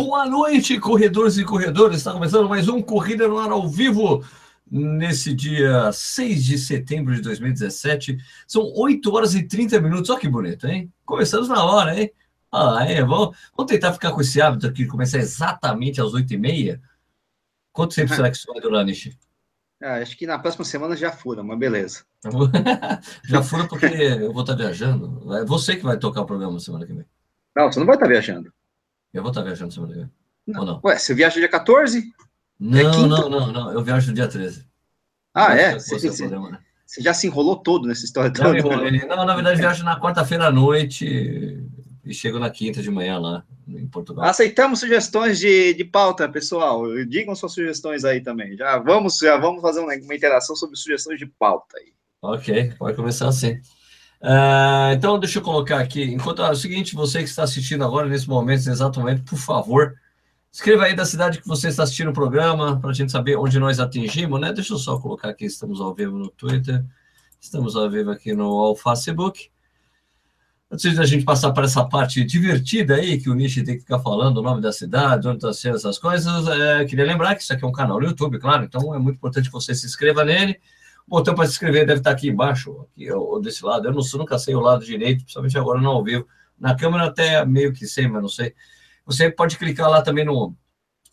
Boa noite, corredores e corredoras. Está começando mais um Corrida no Ar ao vivo nesse dia 6 de setembro de 2017. São 8 horas e 30 minutos. Olha que bonito, hein? Começamos na hora, hein? Ah, é. Vamos, vamos tentar ficar com esse hábito aqui de começar exatamente às 8 e meia. Quanto tempo será que isso vai durar, Nishi? Ah, acho que na próxima semana já fura, mas beleza. já fura porque eu vou estar viajando. É você que vai tocar o programa semana que vem. Não, você não vai estar viajando. Eu vou estar viajando semana que vem. Não. Ou não? Ué, você viaja dia 14? Não, é não, não, não. Eu viajo dia 13. Ah, é? Você, você, programa, né? você, já se enrolou todo nessa história não, toda? Não, na verdade, viajo na quarta-feira à noite e chego na quinta de manhã lá em Portugal. Aceitamos sugestões de, de pauta, pessoal. Digam suas sugestões aí também. Já vamos, já vamos fazer uma, uma interação sobre sugestões de pauta aí. Ok, pode começar assim. Uh, então, deixa eu colocar aqui. Enquanto é o seguinte, você que está assistindo agora, nesse momento, nesse exato momento, por favor, escreva aí da cidade que você está assistindo o programa, para a gente saber onde nós atingimos, né? Deixa eu só colocar aqui, estamos ao vivo no Twitter, estamos ao vivo aqui no Facebook. Antes da gente passar para essa parte divertida aí, que o Nishi tem que ficar falando o nome da cidade, onde está sendo essas coisas, é, queria lembrar que isso aqui é um canal no YouTube, claro, então é muito importante que você se inscreva nele, o botão para se inscrever deve estar aqui embaixo, aqui ou desse lado. Eu não, nunca sei o lado direito, principalmente agora não ao vivo. Na câmera até meio que sei, mas não sei. Você pode clicar lá também no.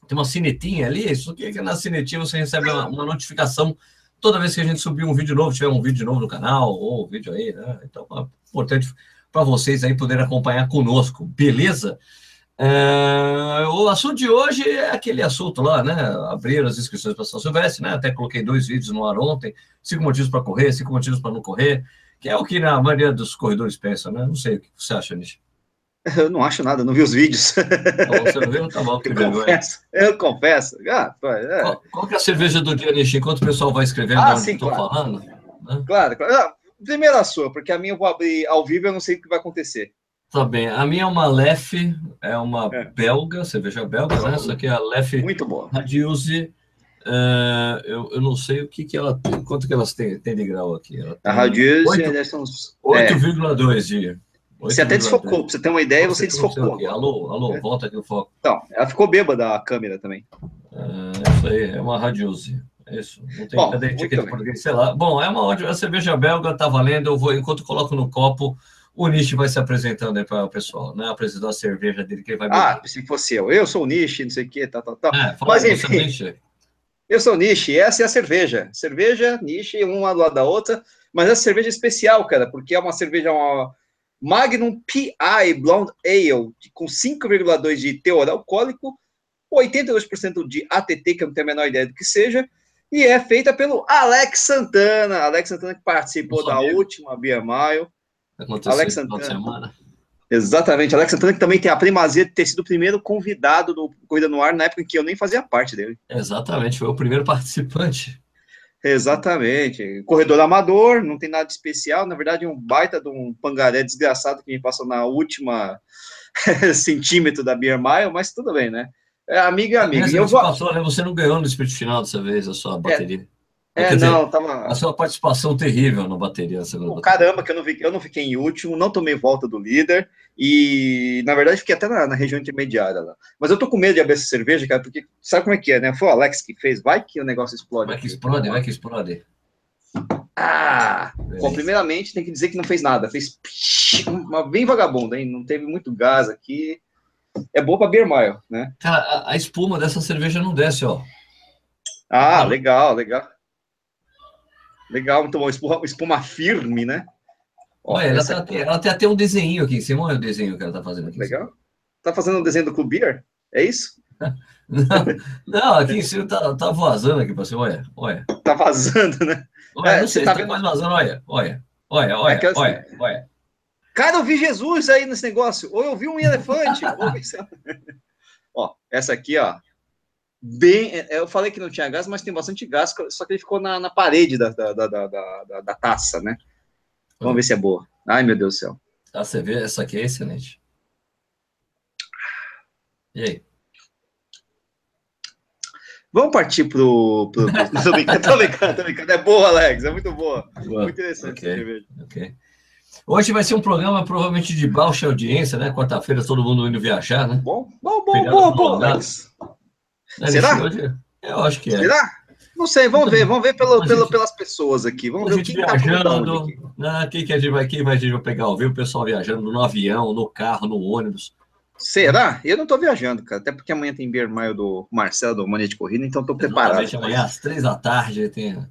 Tem uma sinetinha ali, isso aqui é na sinetinha você recebe uma, uma, notificação toda vez que a gente subir um vídeo novo, tiver um vídeo novo no canal, ou um vídeo aí, né? Então é importante para vocês aí poderem acompanhar conosco, beleza? É, o assunto de hoje é aquele assunto lá, né? Abrir as inscrições para São Silvestre, né? Até coloquei dois vídeos no ar ontem: cinco motivos para correr, cinco motivos para não correr, que é o que na maioria dos corredores pensam, né? Não sei o que você acha, Nish. Eu não acho nada, não vi os vídeos. Então, você não viu? Tá bom, que eu confesso, eu confesso. Ah, é. qual, qual, que é a cerveja do dia, Nish? Enquanto o pessoal vai escrevendo ah, estou claro. falando. Né? Claro, claro. Ah, primeiro a sua, porque a minha eu vou abrir ao vivo e eu não sei o que vai acontecer. Tá bem. A minha é uma Lef, é uma é. belga, cerveja belga, né? Essa aqui é a Lef Muito boa. Radiuse. Uh, eu, eu não sei o que, que ela tem, quanto que elas têm, tem de grau aqui. a Radiuse é são 8,2 é. de. Você até desfocou, pra você ter uma ideia, você, você desfocou. Alô, alô, é. volta aqui o foco. Então, ela ficou bêbada a câmera também. É, isso aí, é uma Radiuse. É isso, não tem Bom, cadê etiqueta português, sei lá. Bom, é uma ótima, a cerveja belga tá valendo, eu vou, enquanto coloco no copo, o Nishi vai se apresentando aí para o pessoal, né? Apresentou a cerveja dele que ele vai beber. Ah, se fosse eu. Eu sou o Nishi, não sei o que, tal, tal, tal. É, Mas enfim, eu sou o Nishi, essa é a cerveja. Cerveja, Nishi, uma do lado da outra. Mas essa cerveja é especial, cara, porque é uma cerveja, uma Magnum PI Blonde Ale, com 5,2 de teor alcoólico, 82% de ATT, que eu não tenho a menor ideia do que seja, e é feita pelo Alex Santana. Alex Santana que participou da última Beer Mile. Aconteceu Alex Santana. Exatamente, Alex Santana que também tem a primazia de ter sido o primeiro convidado do Corrida no Ar na época em que eu nem fazia parte dele. Exatamente, foi o primeiro participante. Exatamente. Corredor amador, não tem nada de especial. Na verdade, um baita de um pangaré desgraçado que me passou na última centímetro da Beer Mile, mas tudo bem, né? É amiga amiga. eu vou... passou, né? Você não ganhou no sprint final dessa vez a sua é, bateria. É, Quer não, dizer, tava. A sua participação terrível na bateria. Oh, caramba, que eu não, vi, eu não fiquei em último, não tomei volta do líder e, na verdade, fiquei até na, na região intermediária lá. Mas eu tô com medo de abrir essa cerveja, cara, porque sabe como é que é, né? Foi o Alex que fez, vai que o negócio explode. Vai que explode, vai que explode. Ah! Bom, primeiramente tem que dizer que não fez nada, fez uma bem vagabunda, hein? Não teve muito gás aqui. É boa para beer mile, né? Cara, a, a espuma dessa cerveja não desce, ó. Ah, legal, legal. Legal, bom. Espuma, espuma firme, né? Olha, ela, tá, aqui... ela tem até um desenho aqui em cima. Olha o desenho que ela tá fazendo aqui. Legal. Tá fazendo um desenho do Clube Beer? É isso? não, não, aqui em cima tá, tá vazando aqui para cima. Olha, olha. Tá vazando, né? Olha, é, não sei, tá, tá vendo... vazando. Olha, olha, olha, olha, é olha, olha. Cara, eu vi Jesus aí nesse negócio. Ou eu vi um elefante. ó, essa aqui, ó bem. É, eu falei que não tinha gás, mas tem bastante gás, só que ele ficou na, na parede da, da, da, da, taça, né? Vamos ver se é boa. Ai, meu Deus do céu. Ah, você vê? Essa aqui é excelente. E aí? Vamos partir pro. pro, Tô, brincando, tô, brincando, tô brincando. É boa, Alex. É muito boa. boa. Muito interessante okay. cerveja. Ok. Hoje vai ser um programa provavelmente de baixa audiência, né? Quarta-feira todo mundo indo viajar, né? Bom, bom, bom, bom, bom. Mas... Será? Eu acho que é. Será? Não sei, vamos ver, vamos ver pelo, gente, pelas pessoas aqui. Vamos ver o que viajando, tá né, quem que a gente vai, quem vai, a gente vai pegar? Ver o pessoal viajando no avião, no carro, no ônibus. Será? Eu não tô viajando, cara. Até porque amanhã tem Mile do Marcelo, do Mania de Corrida, então tô preparado. Amanhã às três da tarde tem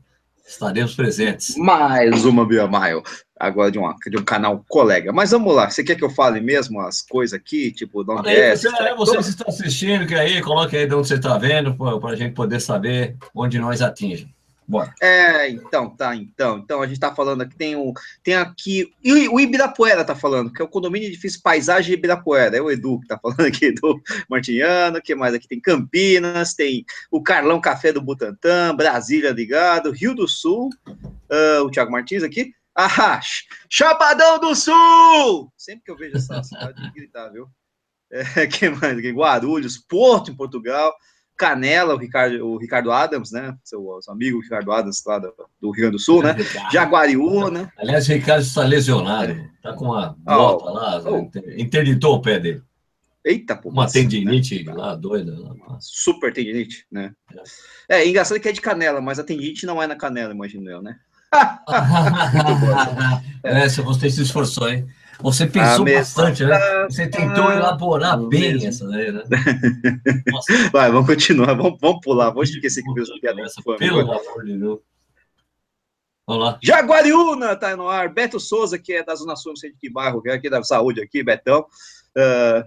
Estaremos presentes. Mais uma Mile, agora de, uma, de um canal colega. Mas vamos lá, você quer que eu fale mesmo as coisas aqui? Tipo, onde é? Você, é, você que está assistindo, que aí, coloque aí de onde você está vendo, para a gente poder saber onde nós atingimos. Bora. É, então, tá, então. Então, a gente tá falando aqui, tem, um, tem aqui. E o Ibirapuera tá falando, que é o condomínio edifício Paisagem Ibirapuera. É o Edu que tá falando aqui do Martiniano. que mais aqui? Tem Campinas, tem o Carlão Café do Butantã, Brasília ligado, Rio do Sul, uh, o Thiago Martins aqui. Ah, Chapadão do Sul! Sempre que eu vejo essa cidade, gritar, viu? É, que mais? Guarulhos, Porto, em Portugal. Canela, o Ricardo, o Ricardo Adams, né? Seu, seu amigo Ricardo Adams, lá do, do, Rio Grande do Sul, né? Jaguariúna. Aliás, o Ricardo está lesionado, tá com uma bota oh, lá, oh. interditou o pé dele. Eita, pô. Uma tendinite né? lá, doida. Lá. Super tendinite, né? É. é, engraçado que é de canela, mas a tendinite não é na canela, imagino eu, né? é, se você se esforçou, hein? Você pensou bastante, né? Você tentou elaborar bem mesmo. essa daí, né? Vai, vamos continuar, vamos, vamos pular, vamos esquecer que meus piadas Pelo amor de Deus. Vamos lá. Jaguariúna tá no ar. Beto Souza, que é da Zona Sul, não sei de que bairro, que é aqui da saúde aqui, Betão. Uh,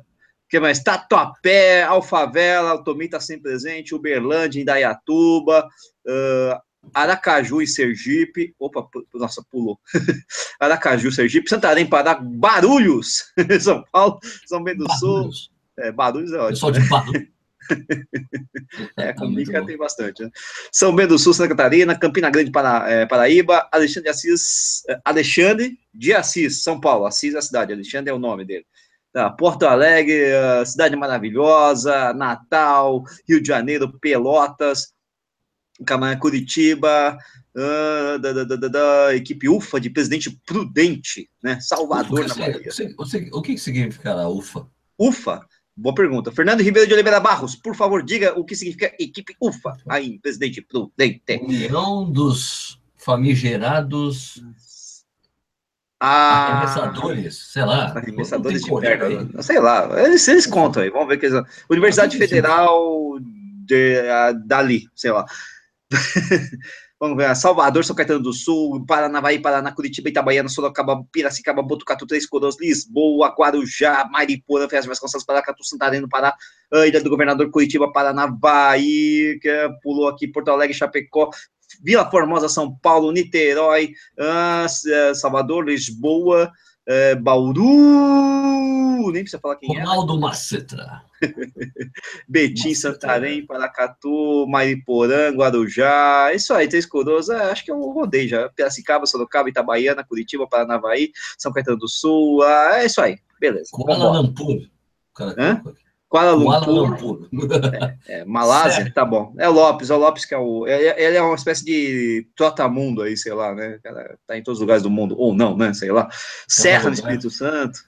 que mais? Tatuapé, Alfavela, o Tomi tá sempre presente, Uberlândia, Indaiatuba, uh, Aracaju e Sergipe. Opa, nossa, pulou. Aracaju, Sergipe, Santarém, Pará, Barulhos, São Paulo, São Bento do Sul. É, Barulhos é ótimo. Pessoal de Barulhos. é, comunica tem bastante. Né? São Bento do Sul, Santa Catarina, Campina Grande, Para, é, Paraíba, Alexandre de Assis, é, Alexandre de Assis, São Paulo. Assis é a cidade, Alexandre é o nome dele. Tá, Porto Alegre, cidade maravilhosa, Natal, Rio de Janeiro, Pelotas, Camargo Curitiba, uh, da, da, da, equipe UFA de Presidente Prudente, né? Salvador na Bahia. O que significará UFA? UFA? Boa pergunta. Fernando Ribeiro de Oliveira Barros, por favor, diga o que significa equipe UFA aí, Presidente Prudente. União dos famigerados ah, arremessadores, sei lá. Arremessadores de perna, sei lá. Eles, eles contam aí, vamos ver que eles... Universidade Federal de, uh, dali, sei lá. Vamos ver, Salvador, São Caetano do Sul, Paranavaí, Paraná, Curitiba, Itabaiana, Sorocaba, Piracicaba, Botucatu, Três Coroas, Lisboa, Guarujá, Mariporã, Fez Vasconcelos, Paracatu, Santarém, Pará, Ilha do Governador, Curitiba, Paranavaí, que pulou aqui, Porto Alegre, Chapecó, Vila Formosa, São Paulo, Niterói, uh, Salvador, Lisboa, uh, Bauru, nem precisa falar quem Ronaldo é. Ronaldo Macetra. Betim, Santarém, Paracatu, Mariporã, Guarujá, isso aí, Três Coroas, é, acho que eu rodei já, Piracicaba, Sorocaba, Itabaiana, Curitiba, Paranavaí, São Caetano do Sul, ah, é isso aí, beleza. Kuala Lumpur. Kuala Lumpur. Kuala Lumpur. É, é, Malásia, certo. tá bom. É o Lopes, é o Lopes que é o. Ele é uma espécie de trotamundo aí, sei lá, né? Cara, tá em todos os lugares do mundo, ou não, né? Sei lá. Serra no Espírito Santo.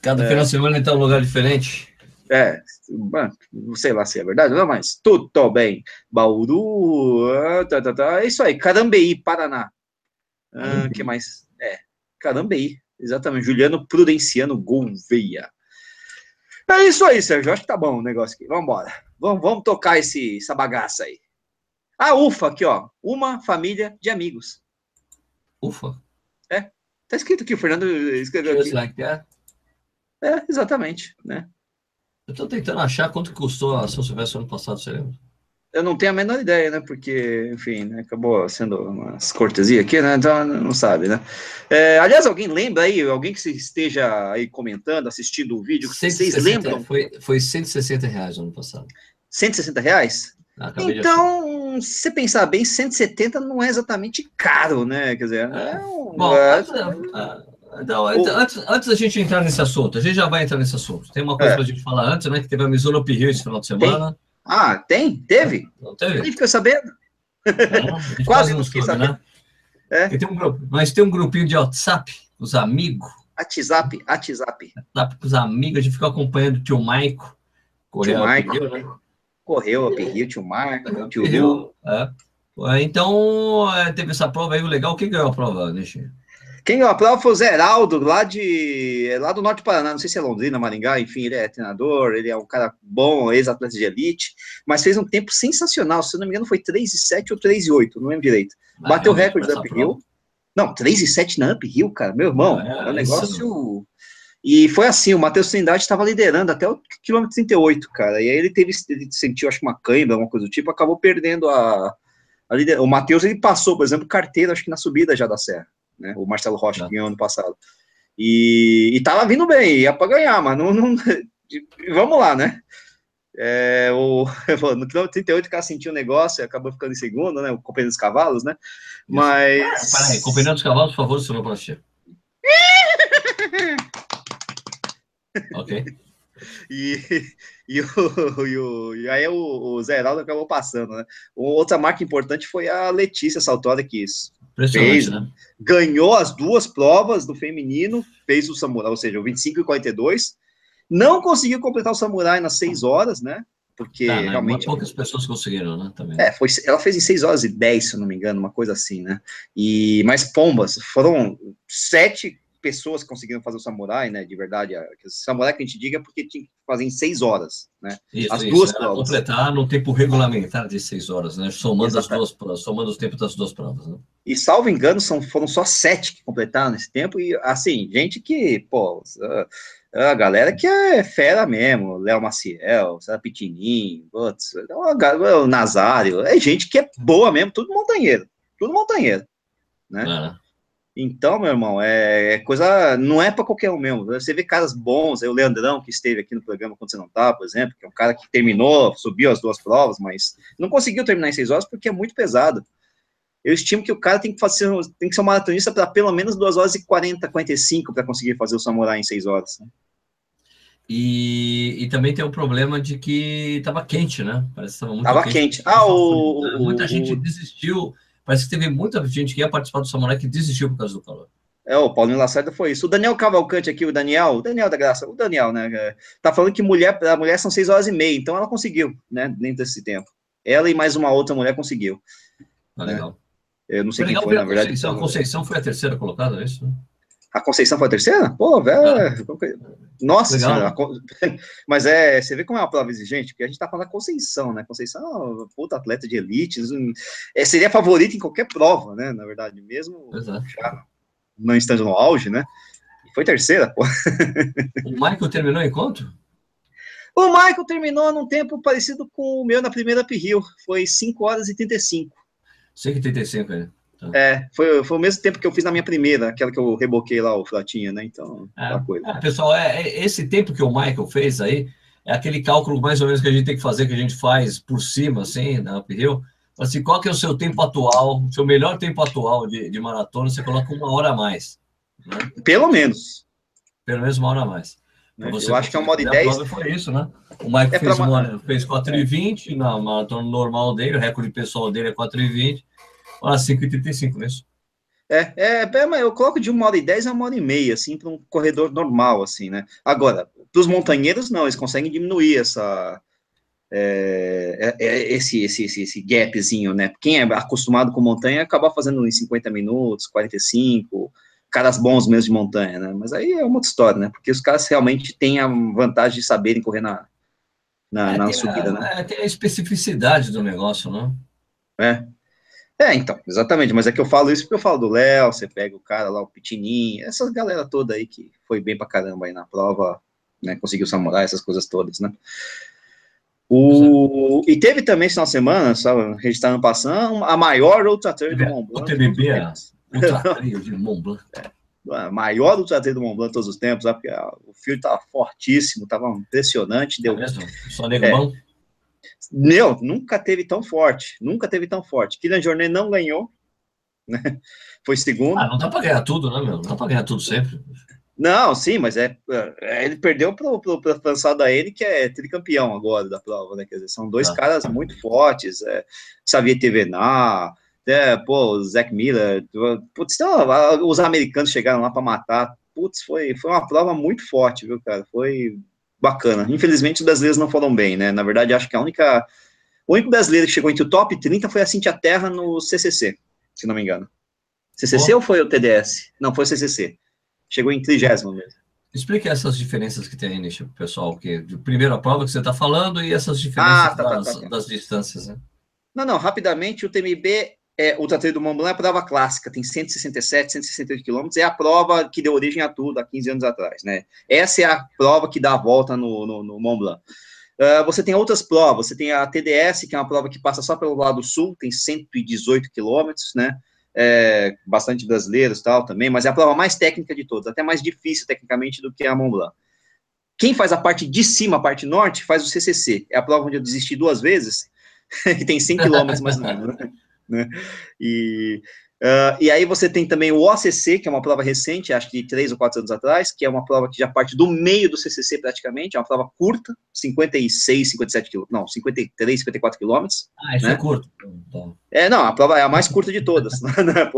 Cada é. final de semana ele tá em um lugar diferente. É, não sei lá se é verdade, não, mas tudo bem. Bauru, ah, tá, tá, tá, é isso aí. Carambeí, Paraná. Ah, uhum. que mais? É, Carambeí, exatamente. Juliano Prudenciano Gouveia. É isso aí, Sérgio. Acho que tá bom o negócio aqui. Vamos embora. Vamos, vamos tocar esse, essa bagaça aí. A UFA aqui, ó. Uma família de amigos. UFA? É. Tá escrito aqui, o Fernando escreveu Just aqui. Like that. É, exatamente, né? Eu tô tentando achar quanto custou a São Silvestre ano passado, você lembra? Eu não tenho a menor ideia, né? Porque, enfim, né? acabou sendo umas cortesias aqui, né? Então não sabe, né? É, aliás, alguém lembra aí, alguém que esteja aí comentando, assistindo o vídeo, 160, vocês lembram? Foi, foi 160 reais no ano passado. 160 reais? Ah, então, se você pensar bem, 170 não é exatamente caro, né? Quer dizer, é um, Bom, é, é, então, antes, antes da gente entrar nesse assunto, a gente já vai entrar nesse assunto. Tem uma coisa é. para a gente falar antes, né? Que teve a Mizuno Rio esse final de semana. Tem? Ah, tem? Teve? Não teve? Nem fica sabendo. É, quase não fiquei sabendo. Né? É. Tem um grupo, mas tem um grupinho de WhatsApp os amigos. WhatsApp, WhatsApp. WhatsApp com os amigos, a gente ficou acompanhando o tio Maico. Correu tio Maico, né? Correu a Perrio, tio Marco, o tio Rio. É. Então, é, teve essa prova aí, legal. Quem ganhou a prova, Nishi? Quem ganhou a prova foi o Zeraldo, lá, de, lá do Norte do Paraná, não sei se é Londrina, Maringá, enfim, ele é treinador, ele é um cara bom, ex-atleta de elite, mas fez um tempo sensacional, se não me engano foi 3 e 7 ou 3 e 8, não lembro direito. Ah, Bateu o recorde da Uphill. Não, 3 e 7 na Uphill, cara, meu irmão, ah, é, é um negócio... E foi assim, o Matheus Trindade estava liderando até o quilômetro 38, cara, e aí ele teve, ele sentiu, acho que uma cãibra, alguma coisa do tipo, acabou perdendo a... a lider... O Matheus, ele passou, por exemplo, carteira, acho que na subida já da serra né? O Marcelo Rocha ganhou ano passado. E, e tava vindo bem, ia para ganhar, mas não, não, vamos lá, né? É, o, no quilômetro 38 o cara sentiu o negócio e acabou ficando em segundo, né? O companheiro dos cavalos, né? Mas. Ah, peraí, companheiro dos cavalos, por favor, sonoplastia. ok. E, e, o, e, o, e aí o, o Zé Heraldo acabou passando, né? Outra marca importante foi a Letícia Saltori, que fez, né? ganhou as duas provas do feminino, fez o samurai, ou seja, o 25 e 42, não conseguiu completar o samurai nas 6 horas, né? Porque tá, né? realmente. Poucas pessoas conseguiram, né? Também. É, foi, ela fez em 6 horas e 10, se eu não me engano, uma coisa assim, né? E, mas pombas, foram sete pessoas conseguiram fazer o samurai, né? De verdade, o samurai que a gente diga é porque tinha que fazer em seis horas, né? Isso, as isso, duas provas. completar no tempo regulamentar de seis horas, né? Somando Exatamente. as duas provas, somando os tempos das duas provas, né? E salvo engano, são, foram só sete que completaram nesse tempo, e assim, gente que, pô, a galera que é fera mesmo, Léo Maciel, Sara Pitinim, putz, o Nazário, é gente que é boa mesmo, tudo montanheiro, tudo montanheiro, né? É. Então, meu irmão, é, é coisa. Não é para qualquer um mesmo. Você vê caras bons, o Leandrão, que esteve aqui no programa quando você não estava, por exemplo, que é um cara que terminou, subiu as duas provas, mas não conseguiu terminar em seis horas porque é muito pesado. Eu estimo que o cara tem que fazer, tem que ser um maratonista para pelo menos duas horas e 40, 45 para conseguir fazer o samurai em seis horas. Né? E, e, também tem o problema de que estava quente, né? Parece que estava muito tava quente. quente. Ah, o, muita o, gente desistiu Parece que teve muita gente que ia participar do Samurai que desistiu por causa do calor. É, o Paulinho Lacerda foi isso. O Daniel Cavalcante aqui, o Daniel, o Daniel da Graça, o Daniel, né? É, tá falando que mulher, a mulher são seis horas e meia, então ela conseguiu, né? Dentro desse tempo. Ela e mais uma outra mulher conseguiu. Ah, legal. Né? Eu não sei foi quem foi, na verdade. Conceição, a Conceição foi a terceira colocada, é isso? A Conceição foi a terceira? Pô, velho. Ah. Nossa senhora. Mas é, você vê como é uma prova exigente, porque a gente tá falando da Conceição, né? Conceição é puta atleta de elite, é, seria favorita em qualquer prova, né? Na verdade, mesmo Exato. já não estando no auge, né? E foi terceira, pô. O Michael terminou em quanto? O Michael terminou num tempo parecido com o meu na primeira Uphill, foi 5 horas e 35. 5 e 35, né? Tá. É, foi, foi o mesmo tempo que eu fiz na minha primeira, aquela que eu reboquei lá, o Flatinha, né? Então, é, coisa. É, pessoal, é, é, esse tempo que o Michael fez aí, é aquele cálculo mais ou menos que a gente tem que fazer, que a gente faz por cima, assim, na uphill. Assim, qual que é o seu tempo atual, o seu melhor tempo atual de, de maratona, você coloca uma hora a mais. Né? Pelo menos. Pelo menos uma hora a mais. Né? Eu acho que é uma hora e dez. Foi isso, né? O Michael é fez, uma, fez 4,20 na maratona normal dele, o recorde pessoal dele é 4,20 a 5,35, não é? É, é, é, eu coloco de uma hora e dez a uma hora e meia, assim, para um corredor normal, assim, né? Agora, para os montanheiros, não, eles conseguem diminuir essa, é, é, é, esse, esse, esse, esse gapzinho, né? Quem é acostumado com montanha acaba fazendo em 50 minutos, 45, caras bons mesmo de montanha, né? Mas aí é uma outra história, né? Porque os caras realmente têm a vantagem de saberem correr na, na, é, na subida, a, né? É, tem a especificidade do negócio, não? É. É, então, exatamente, mas é que eu falo isso porque eu falo do Léo, você pega o cara lá, o Pitininho, essa galera toda aí que foi bem pra caramba aí na prova, né, conseguiu samurai, essas coisas todas, né. O, e teve também esse final de semana, só registrando passando, a maior Ultra Trail do Mont Blanc. O TBB, a Ultra Trail de Mont Blanc. É, a maior Ultra Trail do Mont Blanc todos os tempos, porque o fio estava fortíssimo, estava impressionante. Deu, é mesmo? Só nego é? Meu, nunca teve tão forte, nunca teve tão forte. Kylian Jornet não ganhou, né? Foi segundo. Ah, não dá para ganhar tudo, né, meu? Não dá para ganhar tudo sempre. Não, sim, mas é, é ele perdeu para o François da ele, que é tricampeão agora da prova, né? Quer dizer, são dois ah. caras muito fortes. É, Xavier Tevenar, até, pô, o Zac Miller, putz, então, os americanos chegaram lá para matar, putz, foi, foi uma prova muito forte, viu, cara, foi bacana. Infelizmente, os brasileiros não foram bem, né, na verdade, acho que a única, o único brasileiro que chegou entre o top 30 foi a Cintia Terra no CCC, se não me engano. CCC oh. ou foi o TDS? Não, foi o CCC. Chegou em trigésimo mesmo. Explique essas diferenças que tem aí, Nish, pessoal, que de primeira prova que você está falando e essas diferenças ah, tá, das, tá, tá, das, distâncias, né? Não, não, rapidamente, o TMB é Ultra Trail do Mont Blanc é a prova clássica, tem 167, 168 quilômetros, é a prova que deu origem a tudo há 15 anos atrás, né? Essa é a prova que dá a volta no, no, no Mont Blanc. Uh, você tem outras provas, você tem a TDS, que é uma prova que passa só pelo lado sul, tem 118 quilômetros, né? é, bastante brasileiros tal também, mas é a prova mais técnica de todas, até mais difícil tecnicamente do que a Mont Blanc. Quem faz a parte de cima, a parte norte, faz o CCC. É a prova onde eu desisti duas vezes, e tem 100 quilômetros mais ou menos, né? E Uh, e aí você tem também o OCC, que é uma prova recente, acho que três ou quatro anos atrás, que é uma prova que já parte do meio do CCC praticamente, é uma prova curta, 56, 57 quilômetros, não, 53, 54 quilômetros. Ah, isso é né? é curto. Então. É, não, a prova é a mais curta de todas, né.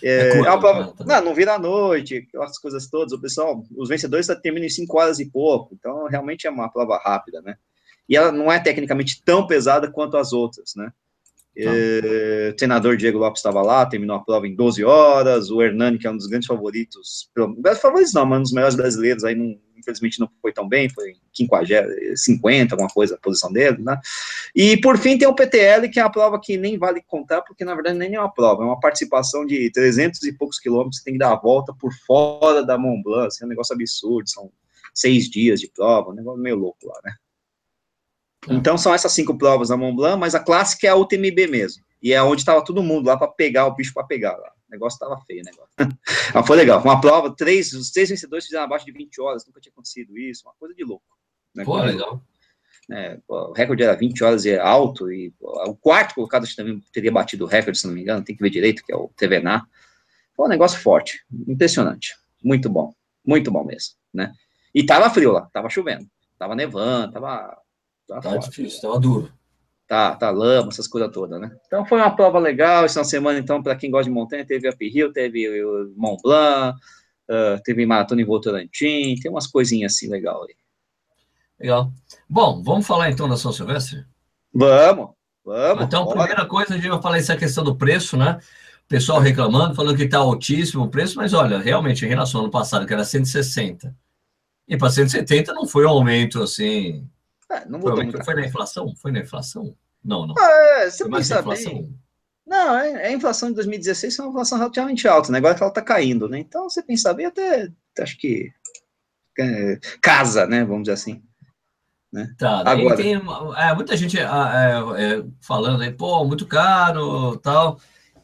É, é, curto, é uma prova, tá. não, não vira à noite, aquelas coisas todas, o pessoal, os vencedores terminam em 5 horas e pouco, então realmente é uma prova rápida, né? E ela não é tecnicamente tão pesada quanto as outras, né? Tá. É, treinador Diego Lopes estava lá, terminou a prova em 12 horas. O Hernani, que é um dos grandes favoritos, favoritos não, mas um dos melhores brasileiros, aí não, infelizmente não foi tão bem, foi 50, 50, alguma coisa, a posição dele, né? E por fim tem o PTL, que é a prova que nem vale contar, porque na verdade nem é uma prova, é uma participação de 300 e poucos quilômetros, tem que dar a volta por fora da Mont Blanc, assim, é um negócio absurdo, são seis dias de prova, um negócio meio louco lá, né? É. Então são essas cinco provas da Mont Blanc, mas a clássica é a UTMB mesmo. E é onde estava todo mundo lá para pegar o bicho para pegar lá. O negócio estava feio, o negócio. mas foi legal. Uma prova, três, os três vencedores fizeram abaixo de 20 horas, nunca tinha acontecido isso, uma coisa de louco. Né? Pô, legal. É, o recorde era 20 horas e é alto, e o quarto colocado também teria batido o recorde, se não me engano, tem que ver direito, que é o TVNA. Foi um negócio forte, impressionante, muito bom, muito bom mesmo, né? E tava frio lá, tava chovendo, tava nevando, tava Tá, tá difícil, tava duro. Tá, tá lama, essas coisas todas, né? Então foi uma prova legal. Essa semana, então, para quem gosta de montanha, teve a Hill, teve o Mont Blanc, uh, teve maratona em Votorantim, tem umas coisinhas assim legal aí. Legal. Bom, vamos falar então da São Silvestre? Vamos, vamos. Então, bora. primeira coisa, a gente vai falar essa questão do preço, né? O pessoal reclamando, falando que está altíssimo o preço, mas olha, realmente, em relação ao ano passado, que era 160, e para 170 não foi um aumento assim é, não foi, muito. Foi na inflação? Foi na inflação? Não, não. É, você pensa bem. Não, é, é, a inflação de 2016 foi uma inflação relativamente alta, né? Agora que ela está caindo, né? Então, você pensa bem, até acho que é, casa, né? Vamos dizer assim. Né? Tá, Agora, tem é, muita gente é, é, falando aí, pô, muito caro tal,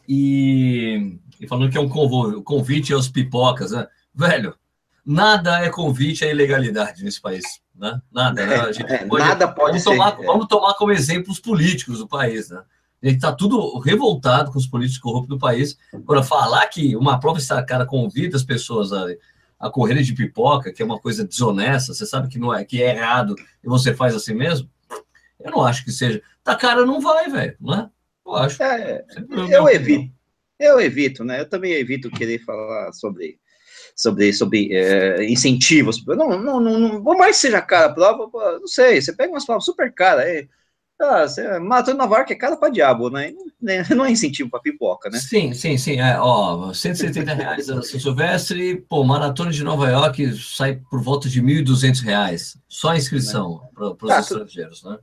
e, e falando que é um convite aos pipocas, né? Velho, nada é convite à ilegalidade nesse país. Né? Nada. Né? É, pode, nada pode vamos ser. Tomar, é. Vamos tomar como exemplo os políticos do país. Né? A gente está tudo revoltado com os políticos corruptos do país. Agora, falar que uma prova cara convida as pessoas a, a correrem de pipoca, que é uma coisa desonesta, você sabe que não é, que é errado e você faz assim mesmo, eu não acho que seja. Tá cara, não vai, velho, não é? Eu acho. É, eu evito. Eu evito, né? Eu também evito querer falar sobre sobre, sobre é, incentivos. Não, não, não, não, por mais que seja cara a prova, não sei, você pega umas provas super caras aí. Ah, você matou Nova York é cara para diabo, né? Não é incentivo para pipoca, né? Sim, sim, sim. É, ó, 170 reais a São Silvestre, pô, maratona de Nova York sai por volta de 1.200 reais. Só a inscrição é. para os ah, estrangeiros, né?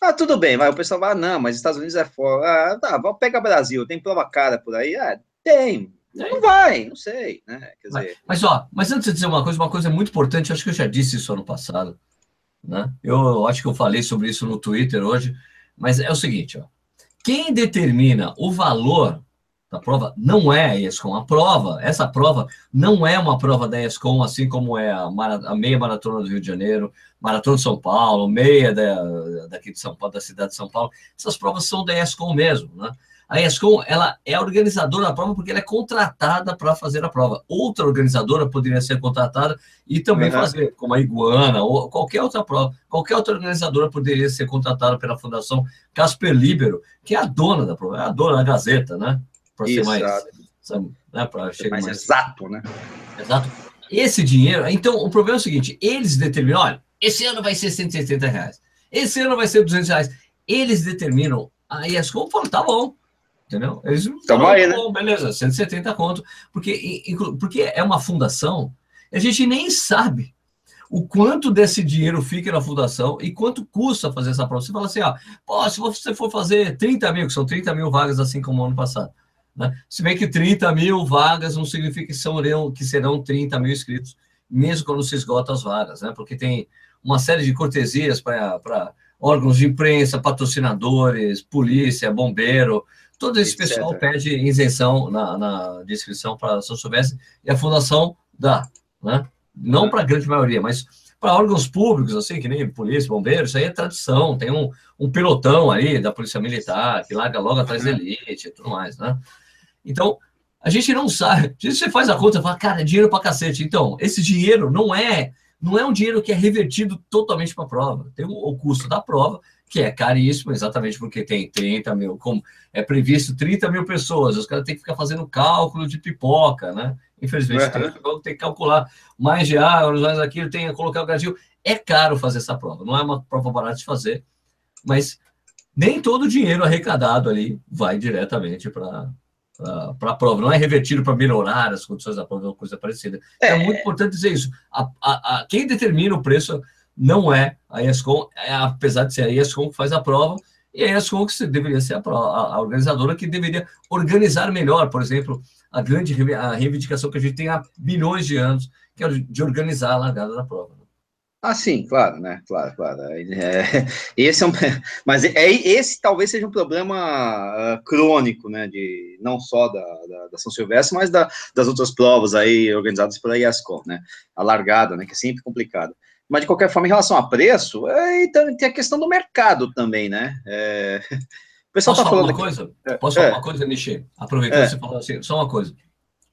Ah, tudo bem, mas o pessoal vai, ah, não, mas Estados Unidos é fora. Ah, tá, pega Brasil, tem prova cara por aí? Ah, tem, não vai, não sei, né? Quer dizer... mas, mas, ó, mas antes de dizer uma coisa, uma coisa muito importante, acho que eu já disse isso ano passado, né? Eu acho que eu falei sobre isso no Twitter hoje, mas é o seguinte, ó. Quem determina o valor da prova não é a ESCOM. A prova, essa prova não é uma prova da ESCOM, assim como é a, a meia maratona do Rio de Janeiro, maratona de São Paulo, meia da, daqui de São Paulo, da cidade de São Paulo. Essas provas são da ESCOM mesmo, né? A ESCOM, ela é organizadora da prova porque ela é contratada para fazer a prova. Outra organizadora poderia ser contratada e também uhum. fazer, como a Iguana ou qualquer outra prova. Qualquer outra organizadora poderia ser contratada pela Fundação Casper Libero, que é a dona da prova, é a dona da Gazeta, né? Para ser mais, sabe, né? Para chegar mais, mais exato, né? Exato. Esse dinheiro, então o problema é o seguinte: eles determinam, olha, esse ano vai ser 170 reais, esse ano vai ser 200 reais. Eles determinam, aí as contas falam, tá bom, entendeu? Eles falam, aí, né? beleza, 170 conto, porque, porque é uma fundação, a gente nem sabe o quanto desse dinheiro fica na fundação e quanto custa fazer essa prova. Você fala assim, ó, pô, se você for fazer 30 mil, que são 30 mil vagas assim como ano passado, né? Se bem que 30 mil vagas não significa que, são, que serão 30 mil inscritos, mesmo quando se esgota as vagas, né? Porque tem uma série de cortesias para órgãos de imprensa, patrocinadores, polícia, bombeiro, todo esse etc. pessoal pede isenção na, na descrição para São Silvestre e a fundação dá, né? Não para a grande maioria, mas para órgãos públicos, assim, que nem polícia, bombeiros, isso aí é tradição, tem um, um pilotão aí da Polícia Militar que larga logo atrás da elite e tudo mais, né? Então, a gente não sabe. Se você faz a conta, fala, cara, é dinheiro para cacete. Então, esse dinheiro não é não é um dinheiro que é revertido totalmente para a prova. Tem o, o, custo da prova, que é caríssimo, exatamente porque tem 30 mil, como é previsto 30 mil pessoas, os caras têm que ficar fazendo cálculo de pipoca, né? Infelizmente, uhum. tem, que, tem, que calcular mais de água, mais aquilo, tem que colocar o gradil. É caro fazer essa prova, não é uma prova barata de fazer, mas nem todo o dinheiro arrecadado ali vai diretamente para para a prova, não é revertido para melhorar as condições da prova, uma coisa parecida. É, é muito importante dizer isso. A, a, a, quem determina o preço não é a ESCOM, é, apesar de ser a ESCOM que faz a prova, e a ESCOM que deveria ser a, a, organizadora que deveria organizar melhor, por exemplo, a grande a reivindicação que a gente tem há milhões de anos, que é de organizar a largada da prova. Ah, sim, claro, né? Claro, claro. É, esse é um, mas é, esse talvez seja um problema uh, crônico, né? De não só da, da, da São Silvestre, mas da, das outras provas aí organizadas pela IESCOM, né? A largada, né? Que é sempre complicado. Mas de qualquer forma, em relação a preço, é, então, tem a questão do mercado também, né? É, o pessoal Posso tá falar uma aqui, coisa? É, Posso falar é. uma coisa, Nishi? Aproveitando é. você falou assim, só uma coisa.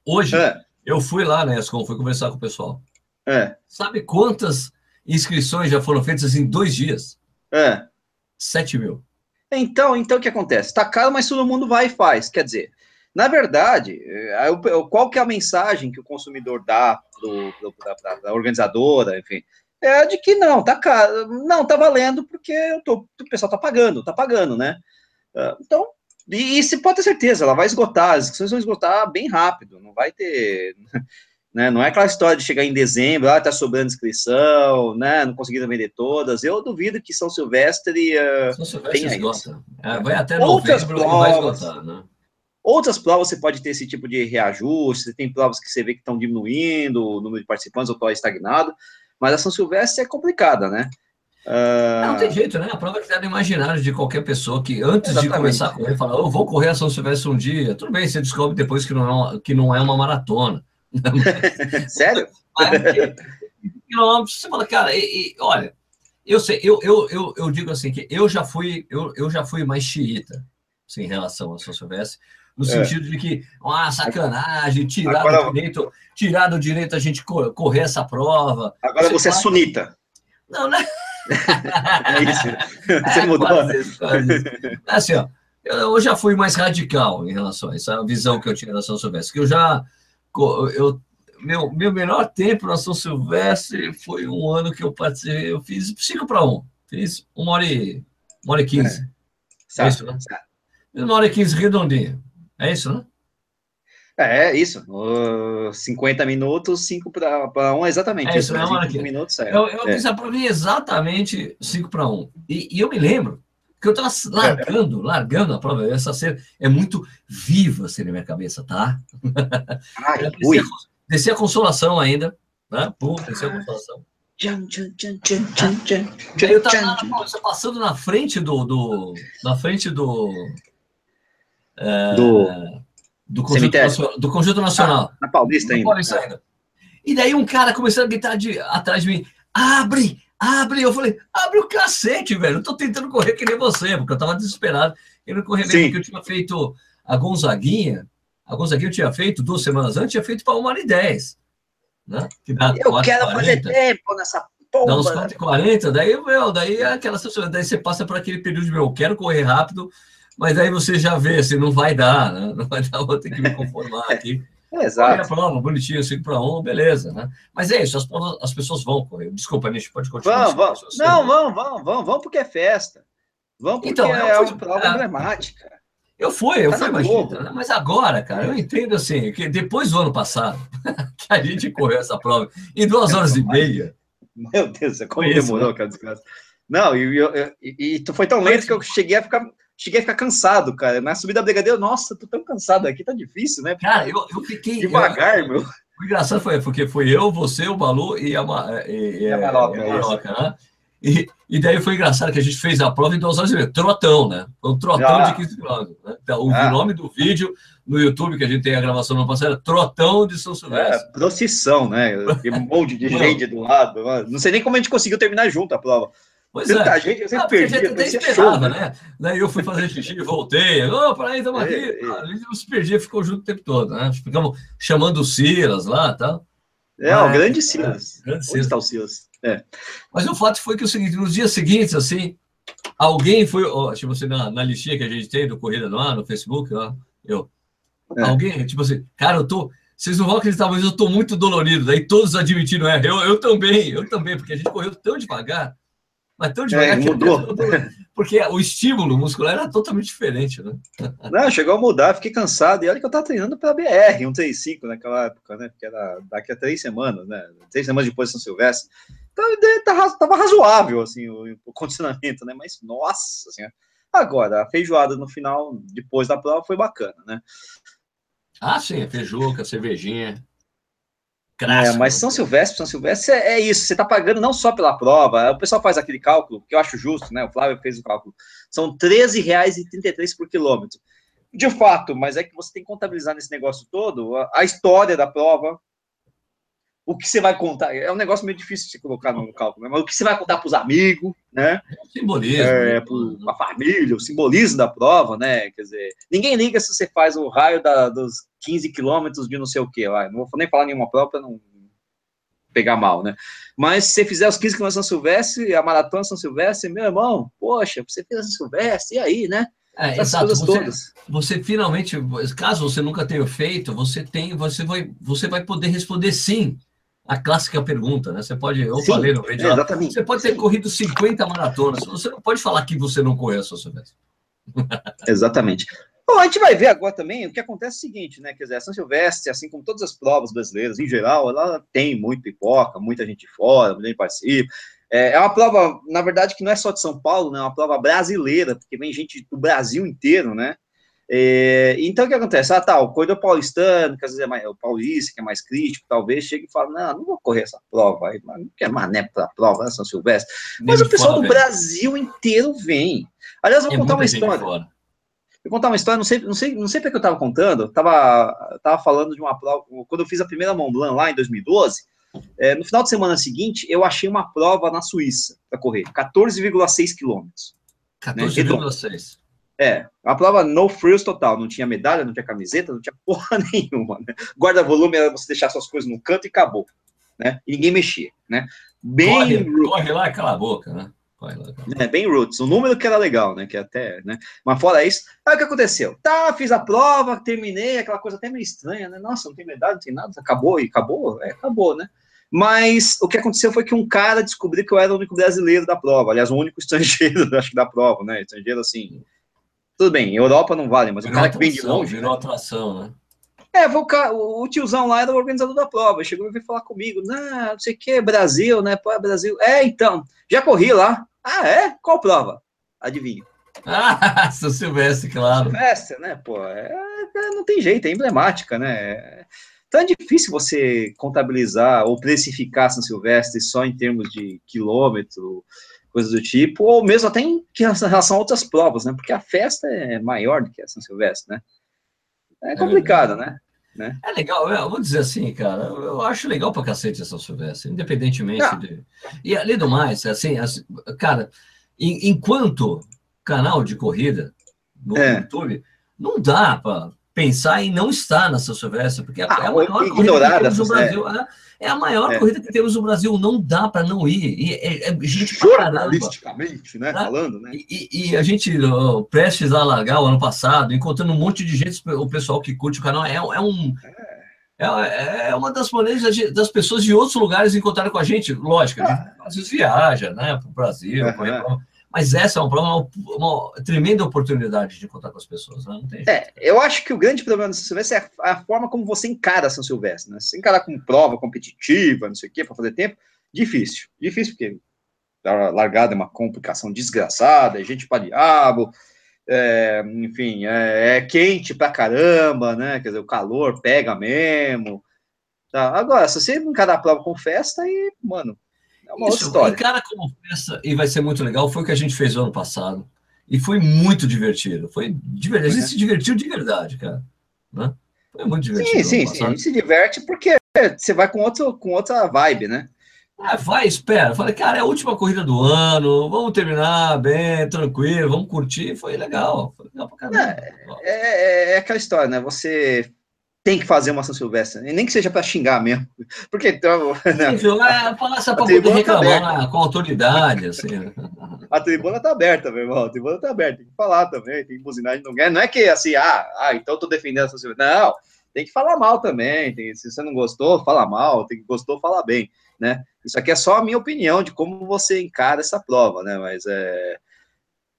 Hoje eu fui lá na ESCOM, fui conversar com o pessoal. Sabe quantas inscrições já foram feitas em dois dias. É. 7 mil. Então, então o que acontece? Está caro, mas todo mundo vai e faz. Quer dizer, na verdade, é, qual que é a mensagem que o consumidor dá para a organizadora, enfim, é de que não, tá caro, não, tá valendo porque eu tô, o pessoal tá pagando, tá pagando, né? Ah, então, e, e se pode ter certeza, ela vai esgotar, as inscrições vão esgotar bem rápido, não vai ter, né? Não é aquela história de chegar em dezembro, ah, tá sobrando inscrição, né? Não conseguiram vender todas. Eu duvido que São Silvestre, uh, São Silvestre esgota. É, vai até Outras provas, esgotar, né? Outras provas você pode ter esse tipo de reajuste, tem provas que você vê que estão diminuindo o número de participantes ou está estagnado, mas a São Silvestre é complicada, né? Uh... Não tem jeito, né? A prova é que está no imaginário de qualquer pessoa que antes Exatamente. de começar a correr, fala, eu vou correr a São Silvestre um dia. Tudo bem, você descobre depois que não é, que não é uma maratona. Sério? Quilômetros, você fala, cara, e, e, olha, eu sei, eu, eu, eu, eu, digo assim que eu já fui, eu, eu já fui mais xiita assim, em relação a São Silvestre, no é. sentido de que, ah, sacanagem, tirar Agora... do direito, tirar do direito a gente correr essa prova. Agora você, você é sunita. Não, né? é isso. Você é, mudou. Quase isso, quase isso. Assim, ó, eu já fui mais radical em relação a essa visão que eu tinha da São Silvestre, que eu já eu, meu, meu melhor tempo na São Silvestre foi um ano que eu participei, eu fiz 5 para 1, fiz uma hora e, uma hora e 15. É, é isso, né? Uma hora e 15 redondinha. É isso, né? É, é isso. Uh, 50 minutos, 5 para 1, exatamente. É isso, isso né? 5 minutos, é. Eu, eu é. fiz a prova exatamente 5 para 1. E, e eu me lembro que eu estava largando, largando a prova. Essa cena é muito viva assim na minha cabeça, tá? Ai, desci, a, desci a consolação ainda, né? Pum, desci a consolação. Aí eu tava passando na frente do, do na frente do é, do, do, conjunto nacional, do conjunto nacional ah, na Paulista ainda. Paulista ainda. E daí um cara começou a gritar de, atrás de mim: abre, abre. Eu falei, abre o cacete, velho. Eu tô tentando correr que nem você, porque eu tava desesperado. Querendo correr mesmo, porque eu tinha feito a Gonzaguinha. A Gonzaguinha eu tinha feito duas semanas antes, tinha feito para uma hora e dez. Né? Que dá eu 4, quero 40. fazer tempo nessa porra. Dá uns 4,40, daí, meu, daí é aquela sensação, daí você passa por aquele período de, meu, eu quero correr rápido, mas aí você já vê, assim, não vai dar, né? Não vai dar, vou ter que me conformar aqui. É, exato. a prova, bonitinho, 5 para 1, beleza, né? Mas é isso, as, as pessoas vão correr. Desculpa, Nish, pode continuar. Vamos, vamos. Não, vamos, vamos, vamos, vamos, porque é festa. Vamos porque então, é uma prova é, emblemática. Eu fui, eu tá fui, imagina. Né? Mas agora, cara, eu entendo assim, que depois do ano passado, que a gente correu essa prova em duas horas e meia. Meu Deus, como isso, demorou, né? cara, desgraça. Não, e, e, e, foi tão lento que eu cheguei a ficar cheguei a ficar cansado, cara. Na subida da Brigadeiro, nossa, tô tão cansado aqui, tá difícil, né? Cara, eu, eu fiquei. Devagar, eu, meu. O engraçado foi porque foi eu, você, o Balu e a, e, e a Maroca, a Maroca né? E, e daí foi engraçado que a gente fez a prova em duas horas e meia. Trotão, né? Um trotão ah. de 15 quilômetros. Né? Então, o ah. nome do vídeo no YouTube, que a gente tem a gravação no passado, é Trotão de São Silvestre. É, procissão, né? Tem um monte de gente do lado. Não sei nem como a gente conseguiu terminar junto a prova. Pois Tanta é. gente, eu sempre ah, perdi. A gente até esperava, né? Daí eu fui fazer xixi e voltei. Ô, oh, peraí, estamos aqui. É, é. A gente não se perdia, ficou junto o tempo todo, né? Ficamos chamando o Silas lá e tal. É, o grande Silas. É, grande Silas. Onde está o Silas? É. Mas o fato foi que o seguinte, nos dias seguintes, assim, alguém foi, ó, tipo assim, na, na listinha que a gente tem do Corrida no Ar, no Facebook, ó, eu, é. alguém, tipo assim, cara, eu tô, vocês não vão acreditar, mas eu tô muito dolorido, daí todos admitiram, é, eu, eu também, eu também, porque a gente correu tão devagar, mas tão devagar é, mudou. Porque o estímulo muscular era totalmente diferente, né? Não, chegou a mudar, fiquei cansado. E olha que eu estava treinando para a BR, um 35 naquela época, né? Porque era daqui a três semanas, né? Três semanas depois de São Silvestre. Então, tava razoável, assim, o, o condicionamento, né? Mas, nossa, assim, agora, a feijoada no final, depois da prova, foi bacana, né? Ah, sim, a feijuca, a cervejinha. É, mas São Silvestre, São Silvestre é, é, isso, você está pagando não só pela prova, o pessoal faz aquele cálculo, que eu acho justo, né? O Flávio fez o cálculo. São R$13,33 por quilômetro. De fato, mas é que você tem que contabilizar nesse negócio todo a, a história da prova, o que você vai contar. É um negócio meio difícil de se colocar no cálculo, né? mas o que você vai contar para os amigos, né? O simbolismo. É, para a família, o simbolismo da prova, né? Quer dizer, ninguém liga se você faz o raio da, dos 15 quilômetros de não sei o quê lá. Não vou nem falar nenhuma prova para não pegar mal, né? Mas se você fizer os 15 quilômetros São Silvestre, a maratona São Silvestre, meu irmão, poxa, você fez a São Silvestre, e aí, né? É, exato. Você, você, finalmente, caso você nunca tenha feito, você tem, você vai, você vai poder responder sim a clássica pergunta, né? Você pode, eu Sim, falei no vídeo, é, exatamente. você pode ter Sim. corrido 50 maratonas, você não pode falar que você não correu a sua Silvestre. Exatamente. Bom, a gente vai ver agora também o que acontece é o seguinte, né? Quer dizer, a São Silvestre, assim como todas as provas brasileiras, em geral, ela tem muito pipoca, muita gente fora, muita gente participa. É, é uma prova, na verdade, que não é só de São Paulo, né? É uma prova brasileira, porque vem gente do Brasil inteiro, né? É, então, o que acontece? Ah, tá, o corredor paulistano, que às vezes é mais, o paulista, que é mais crítico, talvez, chega e fala, não, não vou correr essa prova aí, não quero mané pra prova, né, São Silvestre. Mas o pessoal do vem. Brasil inteiro vem. Aliás, vou é contar uma história. Vou contar uma história, não sei, não sei, não sei porque eu estava contando, tava, tava falando de uma prova, quando eu fiz a primeira Mont Blanc lá em 2012, é, no final de semana seguinte, eu achei uma prova na Suíça para correr, 14,6 quilômetros. 14,6. Né, é, a prova no frills total, não tinha medalha, não tinha camiseta, não tinha porra nenhuma, né? Guarda-volume era você deixar suas coisas no canto e acabou, né? E ninguém mexia, né? Bem corre, corre lá e cala a boca, né? Corre lá, É, bem roots, o número que era legal, né? Que até, né? Mas fora isso, aí o que aconteceu? Tá, fiz a prova, terminei, aquela coisa até meio estranha, né? Nossa, não tem medalha, não tem nada, acabou e acabou, é, acabou, né? Mas o que aconteceu foi que um cara descobriu que eu era o único brasileiro da prova, aliás, o único estrangeiro, acho que da prova, né? Estrangeiro assim, tudo bem, Europa não vale, mas virou o cara que vem de longe. Virou né? atração, né? É, vou, o tiozão lá era o organizador da prova, chegou e veio falar comigo, não, não sei o que, Brasil, né? Pô, é Brasil. É, então, já corri lá. Ah, é? Qual prova? Adivinha. Ah, São Silvestre, claro. Silvestre, né? Pô, é, é, não tem jeito, é emblemática, né? Então é difícil você contabilizar ou precificar São Silvestre só em termos de quilômetro, coisas do tipo, ou mesmo até em relação a outras provas, né? Porque a festa é maior do que a São Silvestre, né? É, é complicado, é né? Né? É legal, eu vou dizer assim, cara, eu acho legal pra cacete essa Silvestre, independentemente Não. de. E além do mais, assim, assim cara, enquanto canal de corrida no é. YouTube, não dá para pensar em não estar na São Silvestre, porque é, ah, é a maior corrida que temos no Brasil. É, é a maior é. corrida que temos no Brasil, não dá para não ir. E, é, é gente Jornalisticamente, né? Tá? Falando, né? E, e, a gente, ó, prestes a largar o ano passado, encontrando um monte de gente, o pessoal que curte o canal, é, é um. É, é uma das maneiras das pessoas de outros lugares encontrarem com a gente. Lógico, a gente ah. às vezes viaja né, para o Brasil, uhum. Mas essa é uma, uma, uma, tremenda oportunidade de contar com as pessoas, né? Não tem jeito. É, eu acho que o grande problema da São Silvestre é a, a forma como você encara a São Silvestre, né? Se encarar com prova competitiva, não sei o quê, para fazer tempo, difícil. Difícil, porque a largada é uma complicação desgraçada, é gente para diabo, é, enfim, é, é, quente pra caramba, né? Quer dizer, o calor pega mesmo. Tá? Agora, se você encarar a prova com festa, aí, mano, é uma Isso, história. cara como festa, e vai ser muito legal, foi o que a gente fez no ano passado. E foi muito divertido. Foi divertido. A gente é. se divertiu de verdade, cara. Né? Foi muito divertido. Sim, sim, sim. A gente se diverte porque você vai com, outro, com outra vibe, né? Ah, vai, espera. Falei, cara, é a última corrida do ano, vamos terminar bem, tranquilo, vamos curtir. Foi legal. Foi legal pra caramba. É, é, é aquela história, né? Você tem que fazer uma São Silvestre, nem que seja para xingar mesmo, porque então, né? é, falar só para poder reclamar tá com autoridade, assim. A tribuna tá aberta, meu irmão, a tribuna tá aberta, tem que falar também, tem que buzinar, não é, não é que assim, ah, ah, então eu tô defendendo a São Silvestre, não, tem que falar mal também, tem, se você não gostou, fala mal, tem que gostou, fala bem, né? Isso aqui é só a minha opinião de como você encara essa prova, né? Mas é,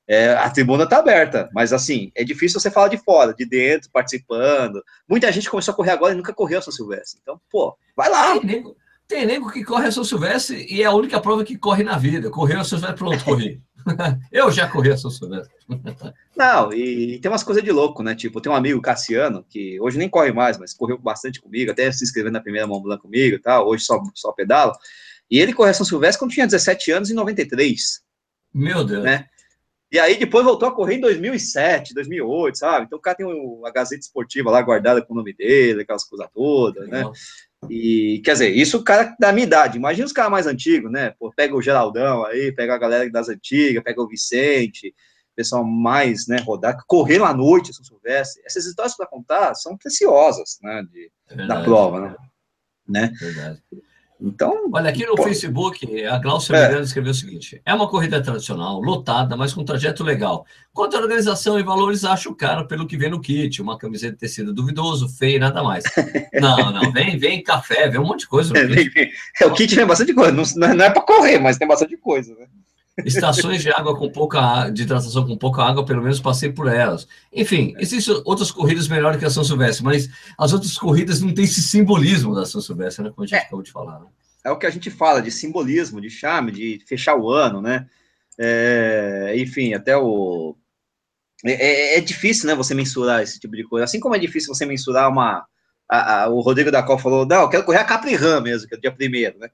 é, a tribuna está aberta, mas assim, é difícil você falar de fora, de dentro, participando. Muita gente começou a correr agora e nunca correu a São Silvestre. Então, pô, vai lá. Tem nego, tem nego que corre a São Silvestre e é a única prova que corre na vida. Correu a São Silvestre, pronto, corri. Eu já corri a São Silvestre. Não, e, e, tem umas coisas de louco, né? Tipo, tem um amigo, Cassiano, que hoje nem corre mais, mas correu bastante comigo, até se inscreveu na primeira mão Blanc comigo e tal, hoje só, só pedala. E ele correu a São Silvestre quando tinha 17 anos, em 93. Meu Deus. Né? E aí depois voltou a correr em 2007, 2008, sabe? Então o cara tem a Gazeta Esportiva lá guardada com o nome dele, aquelas coisas todas, né? E, quer dizer, isso o cara da minha idade. Imagina os caras mais antigos, né? Pô, pega o Geraldão aí, pega a galera das antigas, pega o Vicente, pessoal mais, né, rodar, correr à noite, se soubesse. Essas histórias para contar são preciosas, né, de, é da prova, né? né? Verdade. Então. Olha, aqui no pô... Facebook, a Glaucia é. Miranda escreveu o seguinte: é uma corrida tradicional, lotada, mas com trajeto legal. Quanto à organização e valores, acho caro pelo que vem no kit. Uma camiseta de tecido duvidoso, feio e nada mais. não, não, vem, vem café, vem um monte de coisa. É, vem, vem. é, o kit tem bastante coisa. Não, não é para correr, mas tem bastante coisa, né? Estações de água com pouca de hidratação com pouca água, pelo menos passei por elas. Enfim, existem outras corridas melhores que a São Silvestre, mas as outras corridas não têm esse simbolismo da São Silvestre, né? Como a gente é, acabou de falar. Né? É o que a gente fala de simbolismo, de charme, de fechar o ano, né? É, enfim, até o. É, é, é, difícil, né, você mensurar esse tipo de coisa. Assim como é difícil você mensurar uma. A, a, o Rodrigo da Col falou: não, eu quero correr a Capri-Ram mesmo, que é o dia primeiro, né?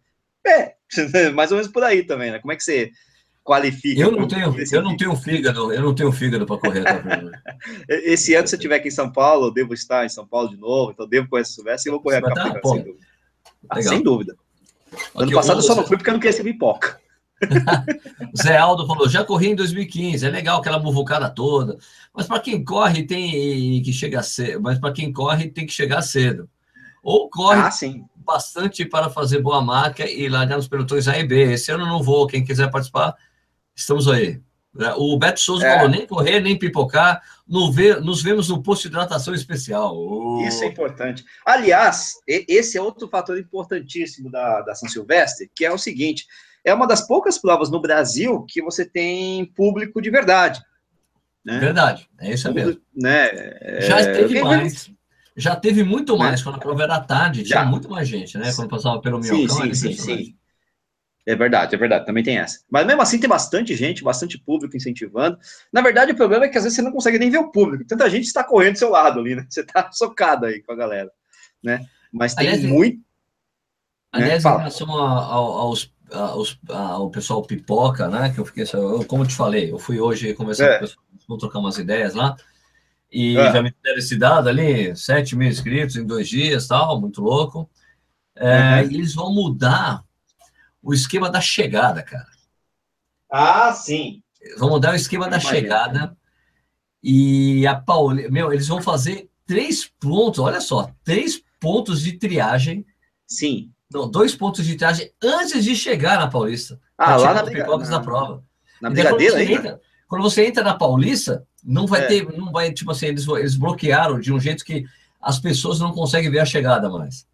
É, mais ou menos por aí também, né? Como é que você qualifica. Eu não tenho, eu não tenho fígado, eu não tenho fígado para correr. Tá? Esse ano, se eu estiver aqui em São Paulo, eu devo estar em São Paulo de novo, então devo correr essa Silvestre e vou correr a Capitã, sem dúvida. Ah, sem dúvida. Ano passado eu só não fui porque eu não queria ser pipoca. Zé Aldo falou: já corri em 2015, é legal aquela muvucada toda, mas para quem corre tem que chegar cedo, mas para quem corre tem que chegar cedo. Ou corre ah, bastante para fazer boa marca e largar nos pelotões A e B. Esse ano não vou, quem quiser participar, Estamos aí. É, o Beto Souza é. falou: nem correr, nem pipocar, nos vemos no posto de hidratação especial. Oh. Isso é importante. Aliás, esse é outro fator importantíssimo da, da São Silvestre, que é o seguinte: é uma das poucas provas no Brasil que você tem público de verdade. Né? Verdade, é isso mesmo. Né? Já teve mais. Já teve muito mais, né? quando a prova era tarde, tinha Já. muito mais gente, né? Quando passava pelo Minhocão. Sim, sim, sim, sim. É verdade, é verdade, também tem essa. Mas mesmo assim tem bastante gente, bastante público incentivando. Na verdade, o problema é que às vezes você não consegue nem ver o público. Tanta gente está correndo do seu lado ali, né? Você está socado aí com a galera, né? Mas tem aliás, muito. Aliás, né? em relação aos, aos, ao pessoal pipoca, né? Que eu fiquei, eu, como eu te falei, eu fui hoje conversar é. com o pessoal, vou trocar umas ideias lá. E é. já me deram esse dado ali, 7 mil inscritos em dois dias, tal, muito louco. É, uhum. Eles vão mudar o esquema da chegada, cara. Ah, sim. Vão mudar o esquema da chegada. E a Paulista, meu, eles vão fazer três pontos, olha só, três pontos de triagem. Sim. Não, dois pontos de triagem antes de chegar na Paulista. Ah, lá na briga... da prova. Na brigadeira quando, entra, quando você entra na Paulista, não vai é. ter, não vai, tipo assim, eles, eles bloquearam de um jeito que as pessoas não conseguem ver a chegada mais.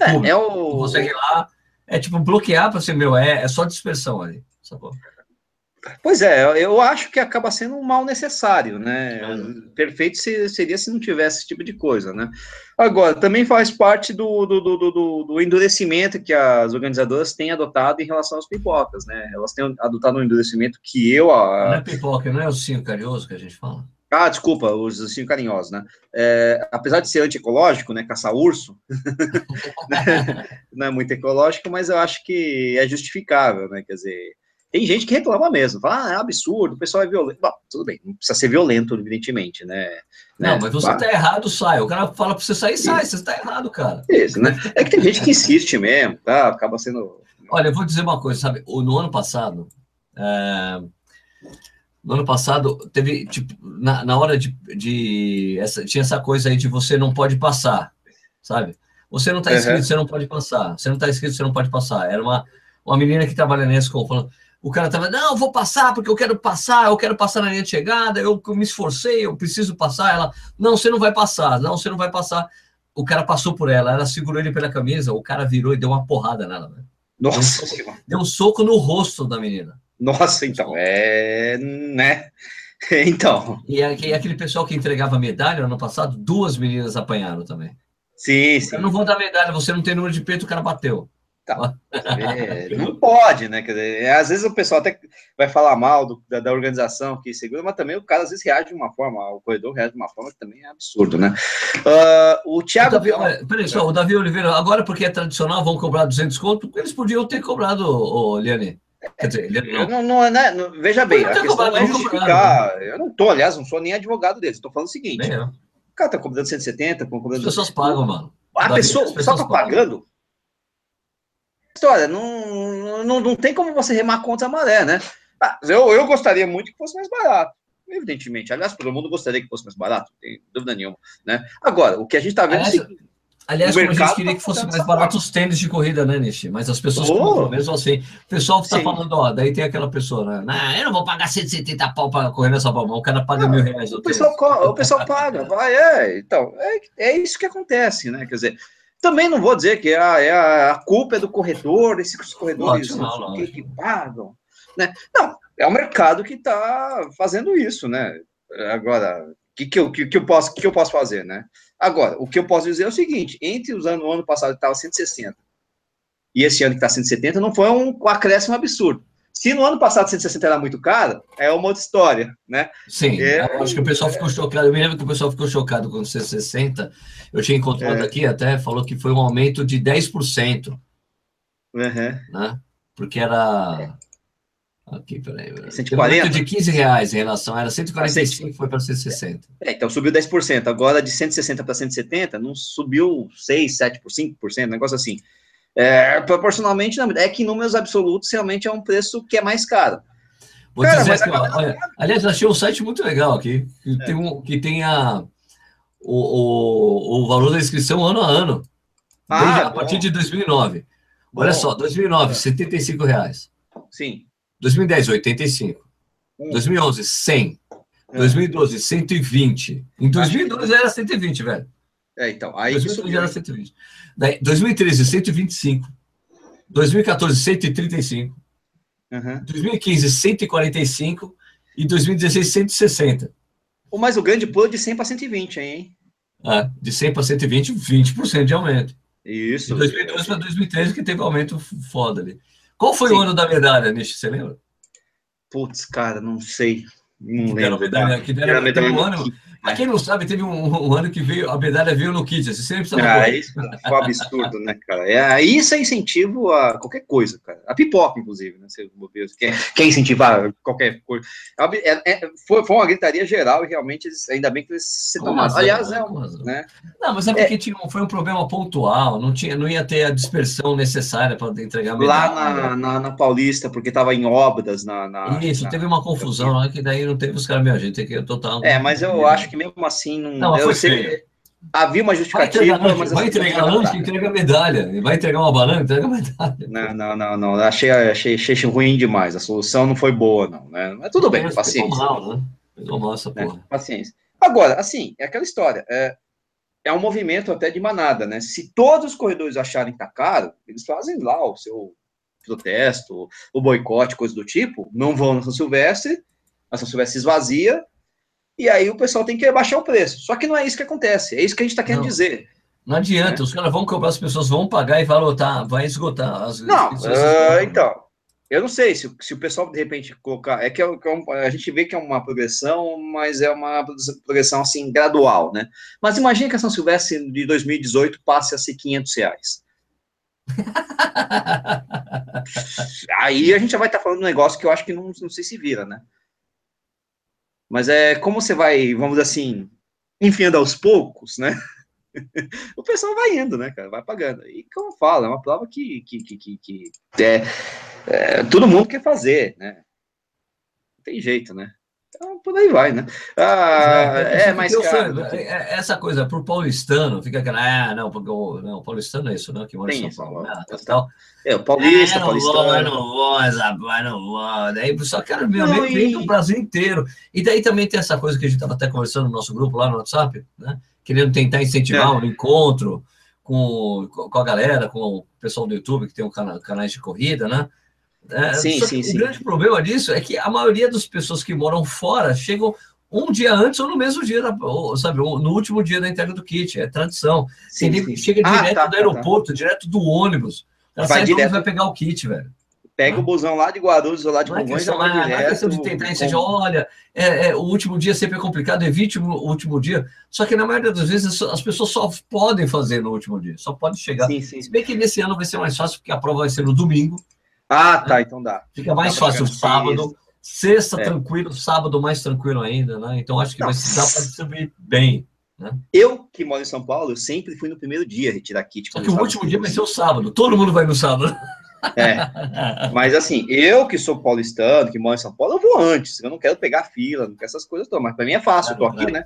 É, é o. Consegue ir lá, é tipo bloquear para ser meu, é, é só dispersão ali, sacou? Pois é, eu acho que acaba sendo um mal necessário, né? É. Perfeito seria se não tivesse esse tipo de coisa, né? Agora, também faz parte do, do, do, do, do endurecimento que as organizadoras têm adotado em relação às pipocas, né? Elas têm adotado um endurecimento que eu... A... Não é pipoca, não é o sim carinhoso que a gente fala? Ah, desculpa, os ursinhos carinhosos, né? É, apesar de ser anti-ecológico, né? Caçar urso, não é muito ecológico, mas eu acho que é justificável, né? Quer dizer, tem gente que reclama mesmo, fala, ah, é absurdo, o pessoal é violento. Bom, tudo bem, não precisa ser violento, evidentemente, né? Não, né? mas você tá errado, sai. O cara fala pra você sair, sai, Isso. você tá errado, cara. Isso, né? É que tem gente que insiste mesmo, tá? Acaba sendo. Olha, eu vou dizer uma coisa, sabe? No ano passado, é... no ano passado, teve, tipo, na, na hora de. de essa, tinha essa coisa aí de você não pode passar, sabe? Você não tá inscrito, uhum. você não pode passar. Você não tá inscrito, você não pode passar. Era uma, uma menina que trabalha nesse escola falando o cara tava, não, vou passar porque eu quero passar, eu quero passar na linha de chegada, eu, eu me esforcei, eu preciso passar. Ela, não, você não vai passar, não, você não vai passar. O cara passou por ela, ela segurou ele pela camisa, o cara virou e deu uma porrada nela. Né? Nossa, deu um, soco, deu um soco no rosto da menina. Nossa, então, é. né? Então. E, aquele pessoal que entregava medalha no ano passado, duas meninas apanharam também. Sim, sim. Eu não vou dar medalha, você não tem número de peito, o cara bateu. Tá. É, não pode, né? Quer dizer, às vezes o pessoal até vai falar mal do, da, da, organização que segura, mas também o cara às vezes reage de uma forma, o corredor reage de uma forma que também é absurdo, né? Uh, o Thiago. O Davi, peraí, só, o Davi Oliveira, agora porque é tradicional, vão cobrar 200 conto, eles podiam ter cobrado, o Liane. Quer dizer, ele não. Não, não, né, não, veja bem, a questão cobrado, é justificar. Né? Eu não tô, aliás, não sou nem advogado deles, estou falando o seguinte: o cara tá cobrando 170, cobrando. As pessoas pagam, mano. A pessoa só tá pagando história, não, não, não tem como você remar contra a maré, né? Ah, eu, eu gostaria muito que fosse mais barato, evidentemente. Aliás, todo mundo gostaria que fosse mais barato, não tem dúvida nenhuma, né? Agora, o que a gente está vendo aliás, é Aliás, como a gente queria que fosse mais barato os tênis de corrida, né, Nishi? Mas as pessoas oh. compram mesmo assim. O pessoal está falando, ó, daí tem aquela pessoa, né? Não, eu não vou pagar 170 pau para correr nessa palma, o cara paga não, mil reais. O pessoal, o pessoal paga, vai, é. Então, é, é isso que acontece, né? Quer dizer, também não vou dizer que a, é a, a culpa é do corretor, esses corredores não, não, que, que pagam. Né? Não, é o mercado que está fazendo isso, né? Agora, o que, que, eu, que, que, eu posso, que eu posso fazer, né? Agora, o que eu posso dizer é o seguinte: entre os anos, o ano passado que estava 160 e esse ano que está 170, não foi um acréscimo absurdo. Se no ano passado 160 era muito caro, é uma outra história, né? Sim, é, acho que o pessoal ficou chocado. Eu me lembro que o pessoal ficou chocado com 160. Eu tinha encontrado é. aqui até, falou que foi um aumento de 10%. Uhum. Né? Porque era. Aqui, peraí. 140? Um de 15 reais em relação. Era 145, foi para 160. É, então subiu 10%. Agora de 160 para 170, não subiu 6, 7 por 5%, negócio assim. É, proporcionalmente, não, é que em números absolutos realmente é um preço que é mais caro. Vou Cara, dizer que, olha, aliás, achei um site muito legal aqui, que, é. tem, um, que tem a, o, o, o valor da inscrição ano a ano, ah, desde, a partir de 2009. Bom. Olha só, 2009, é. 75 reais. Sim. 2010, 85. Hum. 2011, 100. É. 2012, 120. Em 2012 era 120, velho. É, então, aí 2013 era 120. Daí, 2013, 125. 2014, 135. Uhum. 2015, 145. E 2016, 160. Mas o grande pulo é de 100 para 120, hein? Ah, de 100 para 120, 20% de aumento. Isso. De 2012 para 2013, que teve aumento foda ali. Qual foi Sim. o ano da medalha, Nish? Você lembra? Putz, cara, não sei. Não lembro. Medalha, que deram, medalha, um ano, Pra quem não sabe, teve um, um, ano que veio, a medalha veio no kit. Você sempre precisa. Ah, isso foi um absurdo, né, cara? É, isso é incentivo a qualquer coisa, cara. A pipoca, inclusive, né? Você quer, quer incentivar qualquer coisa. É, é, foi, foi uma gritaria geral e realmente ainda bem que eles se tomaram. Aliás, é, né? Não, mas é porque é. tinha, foi um problema pontual, não, tinha, não ia ter a dispersão necessária para entregar a medalha. Lá na, na, na Paulista, porque estava em obras na. na isso, na, teve uma confusão lá que daí não teve os caras, minha gente, que total. É, mas eu acho que mesmo assim não. Não, eu sei, feio. havia uma justificativa, vai mas. Vai assim, entregar lanche, entrega medalha. Vai entregar uma banana, entrega medalha. Não, não, não, não. Achei, achei, achei ruim demais. A solução não foi boa, não. Né? Mas tudo bem, paciência. Mal, né? mal essa né? porra. Paciência. Agora, assim, é aquela história. É, é um movimento até de manada, né? Se todos os corredores acharem que tá caro, eles fazem lá o seu protesto, o boicote, coisa do tipo, não vão na São Silvestre, a São Silvestre esvazia, e aí o pessoal tem que baixar o preço. Só que não é isso que acontece, é isso que a gente está querendo não. dizer. Não adianta, né? os caras vão cobrar, as pessoas vão pagar e falam, tá, vai esgotar. As, não, uh, então, eu não sei se, se o pessoal de repente colocar. É que, é, é a gente vê que é uma progressão, mas é uma progressão assim gradual, né? Mas imagine que a São Silvestre de 2018 passe a ser 500 reais. Aí a gente já vai estar tá falando um negócio que eu acho que não, não sei se vira, né? Mas é como você vai, vamos assim, enfiando aos poucos, né? o pessoal vai indo, né, cara? Vai pagando. E como fala, é uma prova que, que, que, que, que é, é, todo mundo quer fazer, né? Não tem jeito, né? Então, por aí vai, né? Ah, é, é, mais caro. É, é, essa coisa, por paulistano, fica aquela, ah, não, porque o, não, paulistano é isso, né? Que mora em São Paulo. Ah, tal. É, o paulista, é, não paulistano. Vou, não vou, rapaz, não vou. Daí só quero não, vem do Brasil inteiro. E daí também tem essa coisa que a gente estava até conversando no nosso grupo lá no WhatsApp, né? Querendo tentar incentivar é. um encontro com, com a galera, com o pessoal do YouTube que tem um cana, canais de corrida, né? É, sim, sim, o sim. grande problema disso é que a maioria das pessoas que moram fora chegam um dia antes ou no mesmo dia, ou, sabe, no último dia da entrega do kit, é tradição. Sim, sim. chega ah, direto tá, do tá, aeroporto, tá. direto do ônibus. Ela vai direto. vai pegar o kit, velho. Pega ah. o busão lá de Guarulhos ou lá de Congonhas, já vai direto. Não é questão de tentar seja, olha, é, é, o último dia sempre é complicado, evite o último dia. Só que na maioria das vezes as pessoas só podem fazer no último dia, só pode chegar. Sim, sim. Se bem que nesse ano vai ser mais fácil, porque a prova vai ser no domingo. Ah, tá, então dá. Fica mais dá fácil sábado, sexta é. tranquilo, sábado mais tranquilo ainda, né? Então acho que vai dar para distribuir bem. Né? Eu, que moro em São Paulo, eu sempre fui no primeiro dia retirar kit. Só que o último dia vai ser o sábado, todo mundo vai no sábado. É. Mas assim, eu que sou paulistano, que moro em São Paulo, eu vou antes. Eu não quero pegar fila, não quero essas coisas todas. Mas para mim é fácil, eu tô aqui, né?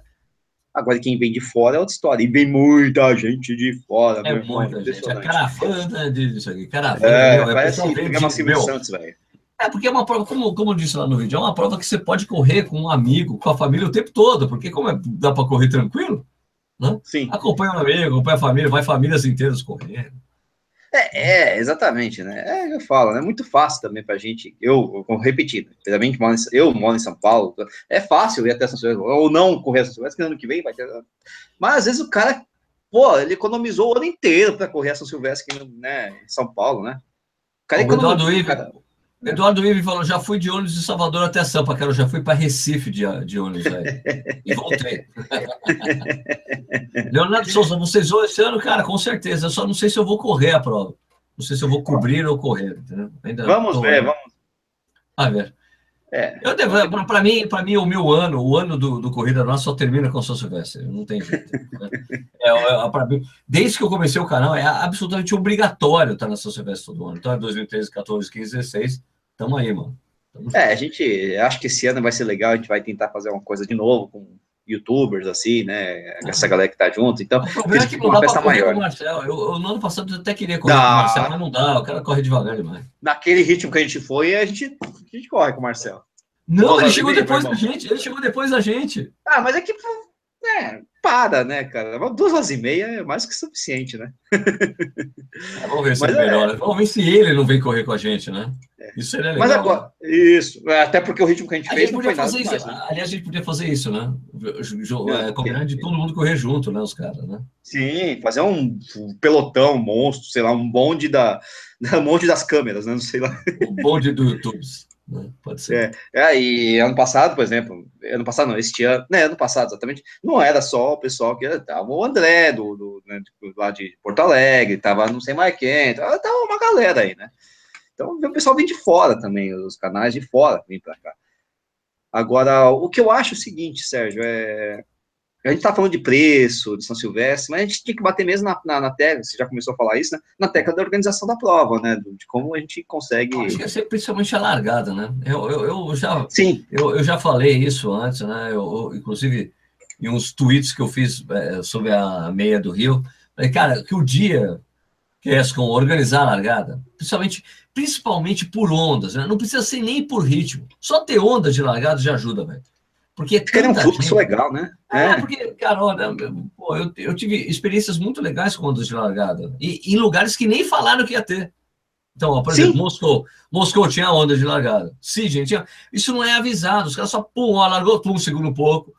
Agora, quem vem de fora é outra história. E vem muita gente de fora. É muita gente. A caravana disso aqui. Caravana. É, meu, parece que programa Silvio Santos, velho. É, porque é uma prova, como, como eu disse lá no vídeo, é uma prova que você pode correr com um amigo, com a família o tempo todo, porque como é, dá para correr tranquilo, né? Sim. Acompanha um amigo, acompanha a família, vai famílias inteiras correndo. É, é, exatamente, né? É, eu falo, é né? muito fácil também pra gente, eu, eu repetindo, realmente eu moro em São Paulo, é fácil ir até São Silvestre, ou não correr São Silvestre, que ano que vem vai ter. Mas às vezes o cara, pô, ele economizou o ano inteiro para correr a São Silvestre né, em São Paulo, né? O cara economizou. Cara, Eduardo Ive falou: já fui de ônibus de Salvador até Sampa, cara. Eu já fui para Recife de, de ônibus aí. e voltei. Leonardo Souza, vocês vão esse ano, cara, com certeza. Eu só não sei se eu vou correr a prova. Não sei se eu vou cobrir ou correr. Vamos ver, vamos. A ver. É. Para mim, para mim, o meu ano, o ano do, do Corrida Nossa só termina com o São Silvestre. Não tem jeito. Né? é, é, mim, desde que eu comecei o canal, é absolutamente obrigatório estar na São Silvestre todo ano. Então é 2013, 14, 15, 16. Tamo aí, mano. Tamo é, a gente acho que esse ano vai ser legal, a gente vai tentar fazer uma coisa de novo com youtubers, assim, né? Essa galera que tá junto. Então, o problema é que não uma dá festa maior. Com o Marcel. Eu, eu, no ano passado eu até queria correr não. com o Marcel, mas não dá, o cara corre devagar demais. Naquele ritmo que a gente foi, a gente, a gente corre com o Marcel. Não, ele chegou depois da gente. Ele chegou depois da gente. Ah, mas é que é, para, né, cara? Duas horas e meia é mais que suficiente, né? É, vamos ver se ele é... melhora. Vamos ver se ele não vem correr com a gente, né? É. Isso seria legal. Mas agora, né? isso, é, até porque o ritmo que a gente a fez gente podia fazer isso. né? Aliás, a gente podia fazer isso, né? É, combinar de todo mundo correr junto, né, os caras, né? Sim, fazer um pelotão, um monstro, sei lá, um bonde da, um bonde das câmeras, né? Não sei lá. O bonde do YouTube. Né? Pode ser. É, é, e ano passado, por exemplo, ano passado não, este ano, né, ano passado exatamente, não era só o pessoal que estava o André, do, do né, lá de Porto Alegre, estava não sei mais quem, tava, tava uma galera aí, né? Então o pessoal vem de fora também, os canais de fora vêm para cá. Agora, o que eu acho é o seguinte, Sérgio, é a gente está falando de preço, de São Silvestre, mas a gente tinha que bater mesmo na, na, na tecla, você já começou a falar isso, né? Na tecla da organização da prova, né? De como a gente consegue. Acho que é principalmente a largada, né? Eu, eu, eu já, Sim. Eu, eu já falei isso antes, né? Eu, eu, inclusive, em uns tweets que eu fiz é, sobre a meia do Rio, falei, cara, que o dia que é com organizar a largada, principalmente, principalmente por ondas, né? Não precisa ser nem por ritmo. Só ter ondas de largada já ajuda, velho. Porque Quer um fluxo gente... legal, né? É, é, porque, cara, olha, pô, eu, eu tive experiências muito legais com ondas de largada. E em lugares que nem falaram que ia ter. Então, ó, por Sim. exemplo, Moscou. Moscou tinha onda de largada. Sim, gente, tinha... isso não é avisado. Os caras só, pum, ó, largou, pum, segura um pouco.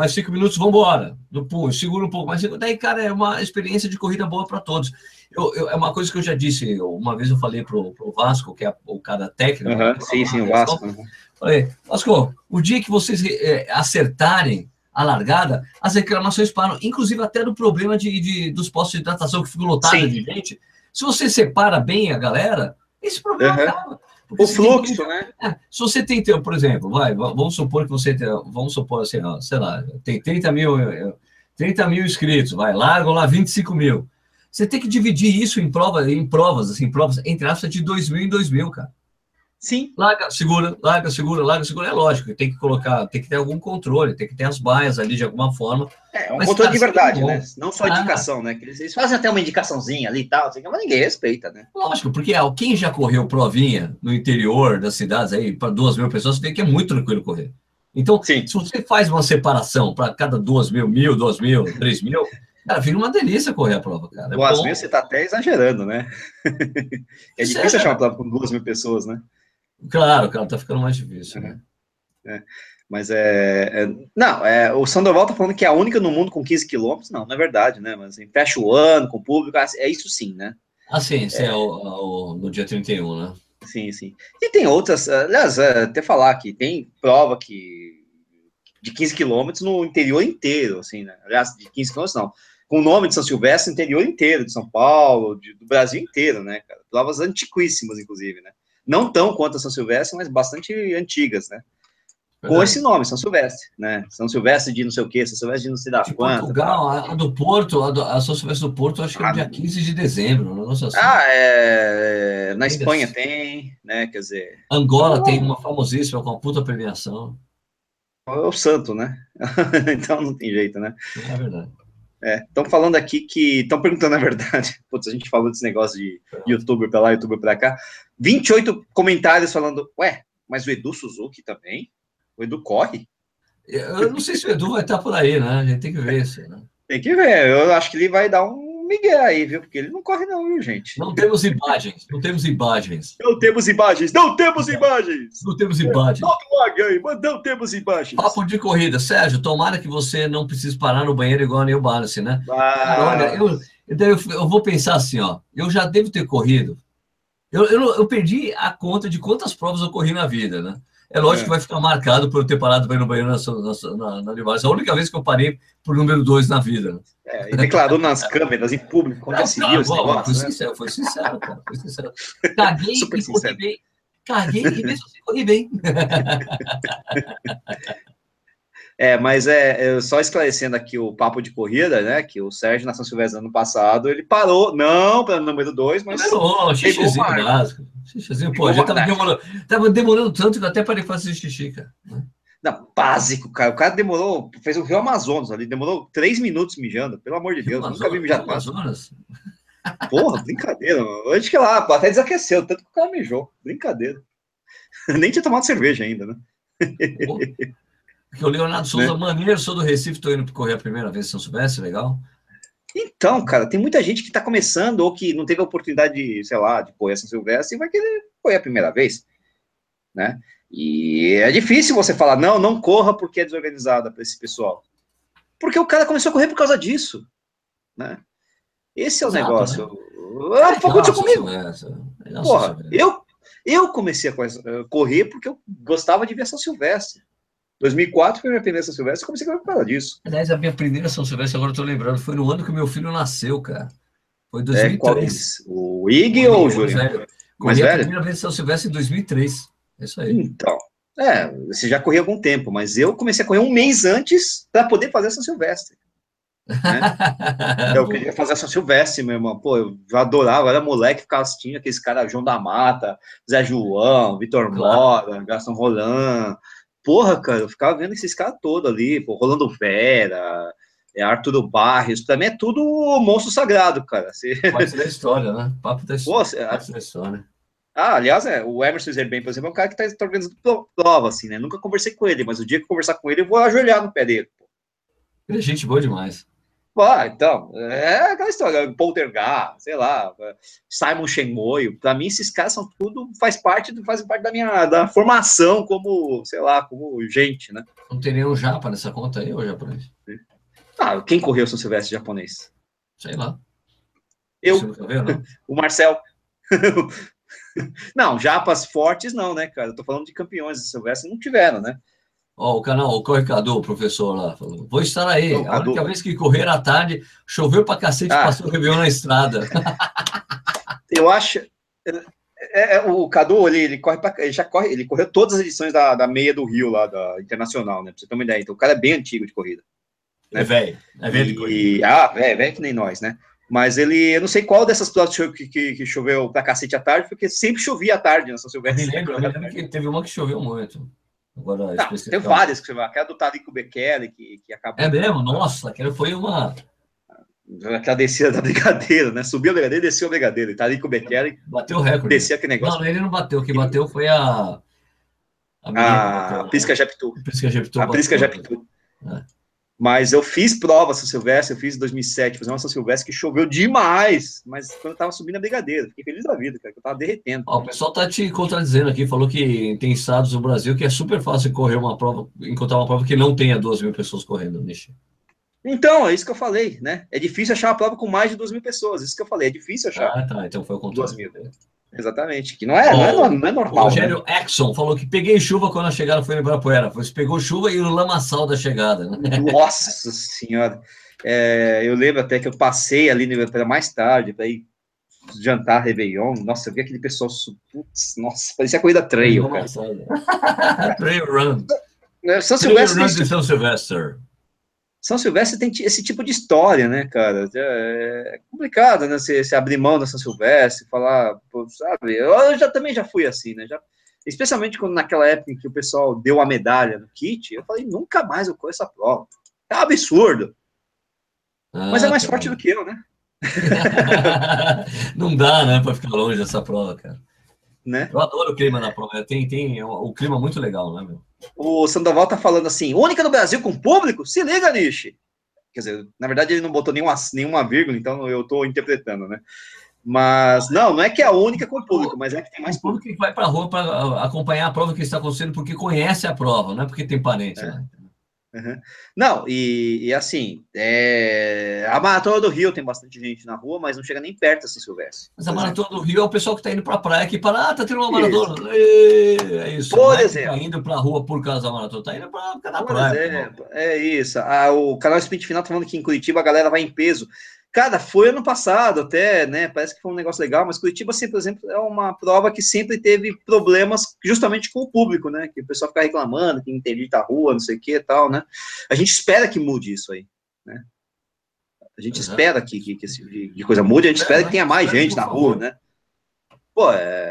Mais cinco minutos, vamos embora. Do pum, segura um pouco. Mas daí, cara, é uma experiência de corrida boa para todos. Eu, eu, é uma coisa que eu já disse. Uma vez eu falei pro, pro Vasco, que é o cara técnico. Uhum, sim, sim, o Vasco. Uhum. Falei, Vasco, o dia que vocês é, acertarem a largada, as reclamações param, inclusive até do problema de, de dos postos de hidratação que ficam lotados de gente. Se você separa bem a galera, esse problema uhum. acaba. O fluxo, tem, né? É, se você tem, por exemplo, vai, vamos supor que você tem, vamos supor assim, ó, sei lá, tem 30 mil, 30 mil inscritos, vai, largam lá 25 mil. Você tem que dividir isso em provas, em provas, assim, provas, entre aspas, de 2 mil em 2 mil, cara. Sim. Larga, segura, larga, segura, larga, segura. É lógico, tem que colocar, tem que ter algum controle, tem que ter as baias ali de alguma forma. É, um mas, controle cara, de verdade, né? Não só ah, indicação, né? Eles fazem até uma indicaçãozinha ali e tal, assim, mas ninguém respeita, né? Lógico, porque ó, quem já correu provinha no interior das cidades aí, para duas mil pessoas, você vê que é muito tranquilo correr. Então, Sim. se você faz uma separação para cada duas mil, mil, duas mil, três mil, cara, fica uma delícia correr a prova, cara. É duas mil você está até exagerando, né? é difícil é, achar uma prova com duas mil pessoas, né? Claro, cara, tá ficando mais difícil, né? É. Mas é, é, Não, é, o Sandoval tá falando que é a única no mundo com 15 quilômetros. Não, não é verdade, né? Mas assim, fecha o ano com o público, ah, é isso sim, né? Ah, sim, sim, é, é o, o, no dia 31, né? Sim, sim. E tem outras, aliás, é, até falar que tem prova que de 15 quilômetros no interior inteiro, assim, né? Aliás, de 15 quilômetros não. Com o nome de São Silvestre, interior inteiro, de São Paulo, de, do Brasil inteiro, né, cara? Provas antiquíssimas, inclusive, né? Não tão quanto a São Silvestre, mas bastante antigas, né? Com esse nome, São Silvestre, né? São Silvestre de não sei o quê, São Silvestre de não sei da de quanto. Portugal, a do Porto, a, do, a, São Silvestre do Porto, acho que é ah, dia 15 de dezembro, um negócio assim. Ah, é, na Espanha tem, né? Quer dizer. Angola tem uma famosíssima com uma puta premiação. É o santo, né? então não tem jeito, né? É verdade. Estão é, falando aqui que. Estão perguntando a verdade. Putz, a gente falou desse negócio de youtuber para lá, youtuber para cá. 28 comentários falando, ué, mas o Edu Suzuki também? O Edu corre? Eu não sei se o Edu vai estar por aí, né? A gente tem que ver isso, né? Tem que ver. Eu acho que ele vai dar um Miguel aí, viu? Porque ele não corre, não, viu, gente? Não temos imagens, não temos imagens. Não temos imagens, não temos imagens! Não temos imagens. Não, não temos imagens. Papo de corrida. Sérgio, tomara que você não precise parar no banheiro igual a Neil Balance, né? Ah. Cara, olha, eu, eu, eu vou pensar assim, ó. Eu já devo ter corrido. Eu, eu, eu perdi a conta de quantas provas eu corri na vida, né? É lógico é. que vai ficar marcado por eu ter parado para ir no banheiro na, na, na, na É a única vez que eu parei por número dois na vida. Né? É, e declarou nas câmeras, em público, quando decidiu esse negócio, foi, né? sincero, foi sincero, cara, foi sincero. Caguei Super e sincero. corri bem. Caguei e mesmo assim corri bem. É, mas é, é, só esclarecendo aqui o papo de corrida, né? Que o Sérgio na São Silvestre ano passado, ele parou, não para o número 2, mas. Não, xixizinho básico. Xixizinho, pô, já tava demorando, tava demorando tanto que eu até parei fazer xixi, cara. Não, básico, cara. O cara demorou, fez o Rio Amazonas ali, demorou três minutos mijando, pelo amor de Deus. Amazonas, nunca vi mijar Amazonas? Porra, brincadeira, mano. Que lá, até desaqueceu, tanto que o cara mijou. Brincadeira. Nem tinha tomado cerveja ainda, né? Porque o Leonardo Souza, né? maneiro, sou do Recife, estou indo correr a primeira vez, se não soubesse, legal. Então, cara, tem muita gente que está começando ou que não teve a oportunidade de, sei lá, de correr São Silvestre e vai querer correr a primeira vez, né? E é difícil você falar, não, não corra porque é desorganizada para esse pessoal. Porque o cara começou a correr por causa disso, né? Esse é o Exato, negócio. Né? Ah, aconteceu comigo. Porra, eu, Eu comecei a correr porque eu gostava de ver São Silvestre. 2004 foi minha primeira São Silvestre, comecei a por causa disso. Aliás, a minha primeira São Silvestre, agora eu tô lembrando, foi no ano que meu filho nasceu, cara. Foi 2003. É, o Ig ou o Júlio? Velho? a primeira vez São Silvestre em 2003. É isso aí. Então, é, você já corria algum tempo, mas eu comecei a correr um mês antes para poder fazer São Silvestre. Né? eu queria fazer São Silvestre, meu irmão. Pô, eu adorava, eu era moleque, ficava assistindo aqueles caras, João da Mata, Zé João, Vitor claro. Mora, Gastão Roland. Porra, cara, eu ficava vendo esses caras todos ali, pô, Rolando Vera, é Arthur Barres, também é tudo monstro sagrado, cara. Você... Parte da história, né? Papo da história. Pô, Parte da história. Ah, aliás, é, o Emerson Zerben, por exemplo, é um cara que está tá organizando prova, assim, né? Nunca conversei com ele, mas o dia que eu conversar com ele, eu vou ajoelhar no pé dele. Pô. Ele é gente boa demais. Ah, então, é aquela história, Poltergar, sei lá, Simon Shenmoio, para mim esses caras são tudo, faz parte, fazem parte da minha da formação como, sei lá, como gente, né? Não tem nenhum japa nessa conta aí, ou japonês? Ah, quem correu São Silvestre japonês? Sei lá. Eu, viu, o Marcel. não, japas fortes não, né, cara? Eu tô falando de campeões de Silvestre, não tiveram, né? Ó, o canal, o Corre Cadu, o professor lá, falou, vou estar aí. a única vez que correr à tarde, choveu pra cacete, ah. passou o Réveillon na estrada. Eu acho... É, é, o Cadu, ele, ele corre pra, ele já corre, ele correu todas as edições da, da meia do Rio, lá, da Internacional, né? Pra você ter uma ideia. Então, o cara é bem antigo de corrida. Né? É velho, é velho de corrida. Ah, velho, velho que nem nós, né? Mas ele, eu não sei qual dessas provas que, que, que, choveu pra cacete à tarde, porque sempre chovia à tarde na São Silvestre. Eu me lembro, eu me lembro que teve uma que choveu muito. Agora, não, tem várias que você vai. Aquela do Tarico Bekele, que, que acabou. É mesmo? Nossa, aquela foi uma. Aquela descida da brigadeira, né? Subiu a brigadeira e desceu a brigadeira. Tarico Bekele. Bateu o recorde. Descia aquele negócio. Não, ele não bateu. O que bateu foi a. A, a Pisca Jeptu. A Pisca Jeptu. A Pisca Jeptu. É. Mas eu fiz prova São Silvestre, eu fiz em 2007, fazer uma São Silvestre que choveu demais, mas quando eu tava subindo a brigadeira, fiquei feliz da vida, cara, que eu tava derretendo. Ó, o pessoal tá te contradizendo aqui, falou que tem estados no Brasil que é super fácil correr uma prova, encontrar uma prova que não tenha duas mil pessoas correndo, Nishi. Então, é isso que eu falei, né? É difícil achar uma prova com mais de duas mil pessoas, isso que eu falei, é difícil achar. Ah, tá, então foi o contrário. Duas mil. Exatamente, que não é, não é, não é normal. O Rogério né? Exxon falou que peguei chuva quando a chegada foi em Ibirapuera. Você pegou chuva e o lamaçal da chegada. Né? Nossa senhora. É, eu lembro até que eu passei ali no Ibirapuera mais tarde para ir jantar Réveillon. Nossa, eu vi aquele pessoal. Putz, nossa, parecia corrida trail, cara. trail run. São Silvestre. Trail run de São Silvestre. São Silvestre tem esse tipo de história, né, cara? É, é complicado, né? Você, você abrir mão da São Silvestre, falar, pô, sabe? Eu já também já fui assim, né? Já, especialmente quando naquela época em que o pessoal deu a medalha no kit, eu falei, nunca mais eu corro essa prova. É um absurdo. Ah, Mas é mais tá forte bom. do que eu, né? Não dá, né, para ficar longe dessa prova, cara. Né? Eu adoro o clima na prova. Tem, tem o clima muito legal, né, meu? O Sandoval tá falando assim, única no Brasil com público? Se liga, Nishi. Quer dizer, na verdade ele não botou nenhuma, nenhuma vírgula, então eu tô interpretando, né? Mas não, não é que é a única com público, mas é que tem mais público. O público que vai para a rua para acompanhar a prova que está acontecendo porque conhece a prova, não é porque tem parente. É. Né? Uhum. Não, e, e assim, é... a Maratona do Rio tem bastante gente na rua, mas não chega nem perto assim, Silvestre. Mas a Maratona do Rio é o pessoal que está indo para a praia que para, ah, tá tendo uma maratona. Isso. É isso. Por não exemplo. É tá indo para a rua por causa da maratona, tá indo para a praia. É isso. Ah, o canal Sprint Final tá falando que em Curitiba a galera vai em peso. Cara, foi ano passado até, né? Parece que foi um negócio legal, mas Curitiba, assim, por exemplo, é uma prova que sempre teve problemas justamente com o público, né? Que o pessoal fica reclamando, que interdita a rua, não sei o que e tal, né? A gente espera que mude isso aí, né? A gente espera que, que, que esse tipo de coisa mude, a gente espera que tenha mais gente na rua, né? Pô, é,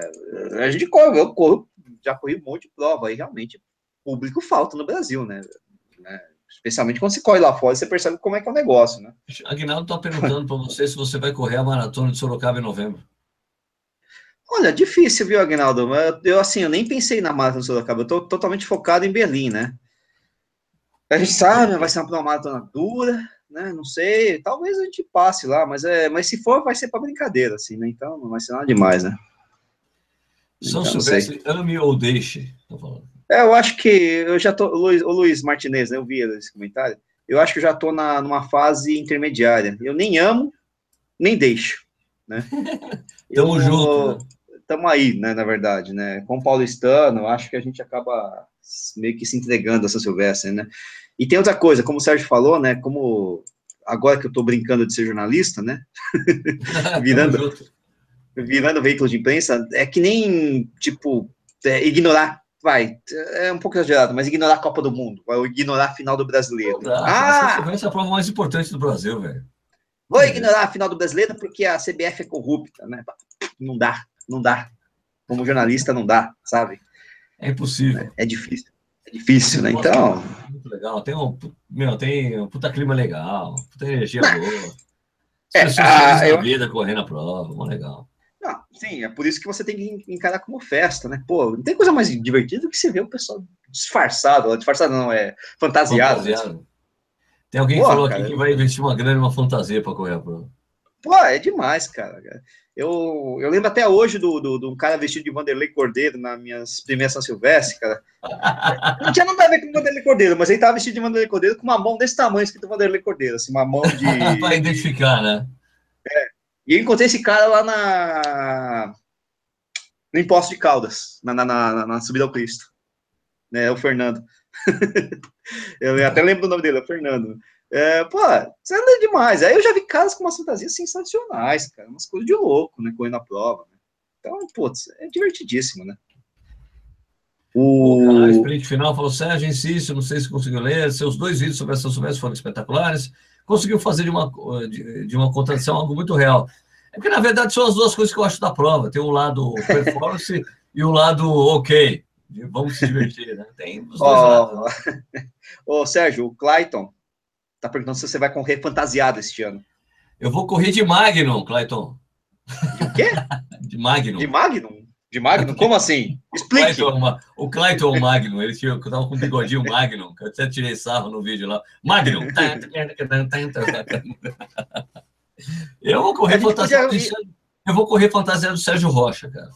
a gente corre, eu corro, já corri um monte de prova aí, realmente, público falta no Brasil, né? Especialmente quando você corre lá fora, você percebe como é que é o negócio, né? Aguinaldo está perguntando para você se você vai correr a maratona de Sorocaba em novembro. Olha, difícil, viu, Aguinaldo? Eu, assim, eu nem pensei na maratona de Sorocaba, eu estou totalmente focado em Berlim, né? A gente sabe, vai ser uma maratona dura, né? Não sei, talvez a gente passe lá, mas, é, mas se for, vai ser para brincadeira, assim, né? Então não vai ser nada demais, né? São então, Silvestre, ame ou deixe, tô falando. É, eu acho que eu já tô. O Luiz, o Luiz Martinez, né, eu vi esse comentário. Eu acho que eu já tô na, numa fase intermediária. Eu nem amo, nem deixo. Né? Tamo eu, junto. Né? estamos aí, né, na verdade, né? Com o paulistano, acho que a gente acaba meio que se entregando a São Silvestre, né? E tem outra coisa, como o Sérgio falou, né? Como agora que eu estou brincando de ser jornalista, né? virando, virando veículo de imprensa, é que nem, tipo, é, ignorar, vai, é um pouco exagerado, mas ignorar a Copa do Mundo, vai ignorar a final do Brasileiro. ah! Essa é a prova mais importante do Brasil, velho. Vou ignorar a final do Brasileiro porque a CBF é corrupta, né? Não dá, não dá. Como jornalista, não dá, sabe? É impossível. É, é difícil. É difícil, né? Então. Muito legal. Tem um, meu, tem um puta clima legal, puta energia boa. É, a, eu... vida correndo a prova, muito legal. Sim, é por isso que você tem que encarar como festa, né? Pô, não tem coisa mais divertida do que você ver o pessoal disfarçado, disfarçado não, é fantasiado. fantasiado. Tem alguém Pô, que falou cara, aqui que vai investir uma grana numa fantasia para correr a prova. Pô, é demais, cara. Eu, eu lembro até hoje do, do, um cara vestido de Vanderlei Cordeiro na minhas primeiras São Silvestre, cara. Não tinha nada a ver com o Vanderlei Cordeiro, mas ele tava vestido de Vanderlei Cordeiro com uma mão desse tamanho escrito Vanderlei Cordeiro, assim, uma mão de. para identificar, né? É. E eu encontrei esse cara lá na. No Imposto de Caldas, na, na, na, na subida ao Cristo. Né, o Fernando. eu até lembro do nome dele, é o Fernando. É, pô, isso é demais. Aí eu já vi caras com umas fantasias sensacionais, cara, umas coisas de louco, né, correndo a prova. Né? Então, putz, é divertidíssimo, né? O, sprint final falou, Sérgio, insisto, não sei se conseguiu ler, seus dois vídeos sobre São Silvestre foram espetaculares, conseguiu fazer de uma, de, de uma contradição algo muito real. É porque, na verdade, são as duas coisas que eu acho da prova. Tem o lado performance e o lado ok. Vamos se divertir, né? Tem os dois oh, lados. Ô, Sérgio, o Clayton Tá perguntando se você vai correr fantasiado este ano. Eu vou correr de Magnum, Clayton. De o quê? De Magnum. De Magnum? De Magnum? Como assim? Explique. O Clayton, o Magnum, ele tinha, tava com um bigodinho Magnum, que eu até tirei sarro no vídeo lá. Magnum. eu vou correr fantasiado. Podia... Eu vou correr fantasiado do Sérgio Rocha, cara.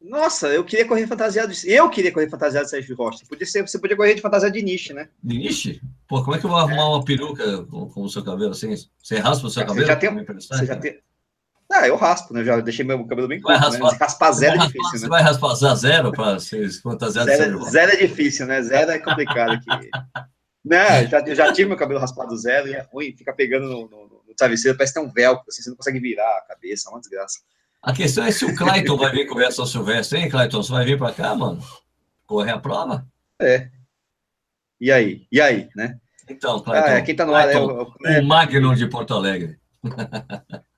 Nossa, eu queria correr fantasiado. Eu queria correr fantasiado de Sérgio Rocha. Podia ser, você podia correr de fantasia de niche, né? De niche? Pô, como é que eu vou arrumar é. uma peruca com, com, o seu cabelo assim? Você raspa o seu cabelo? Você já tem. Você já tem... Ah, eu raspo, né? Já deixei meu cabelo bem curto. Raspar, né? Raspar zero é difícil, raspar, né? Você vai raspar zero para ser fantasiado zero, de Zero é difícil, né? Zero é complicado aqui. né? Já, eu já tive meu cabelo raspado zero e é ruim, fica pegando no, no, no travesseiro, parece que tem um velcro, assim, você não consegue virar a cabeça, é uma desgraça. A questão é se o Clayton vai vir correr a São Silvestre, hein, Clayton? Você vai vir para cá, mano? Correr a prova? É. E aí? E aí, né? Então, Clayton. Ah, é, quem tá no ar é o, o Magnum de Porto Alegre.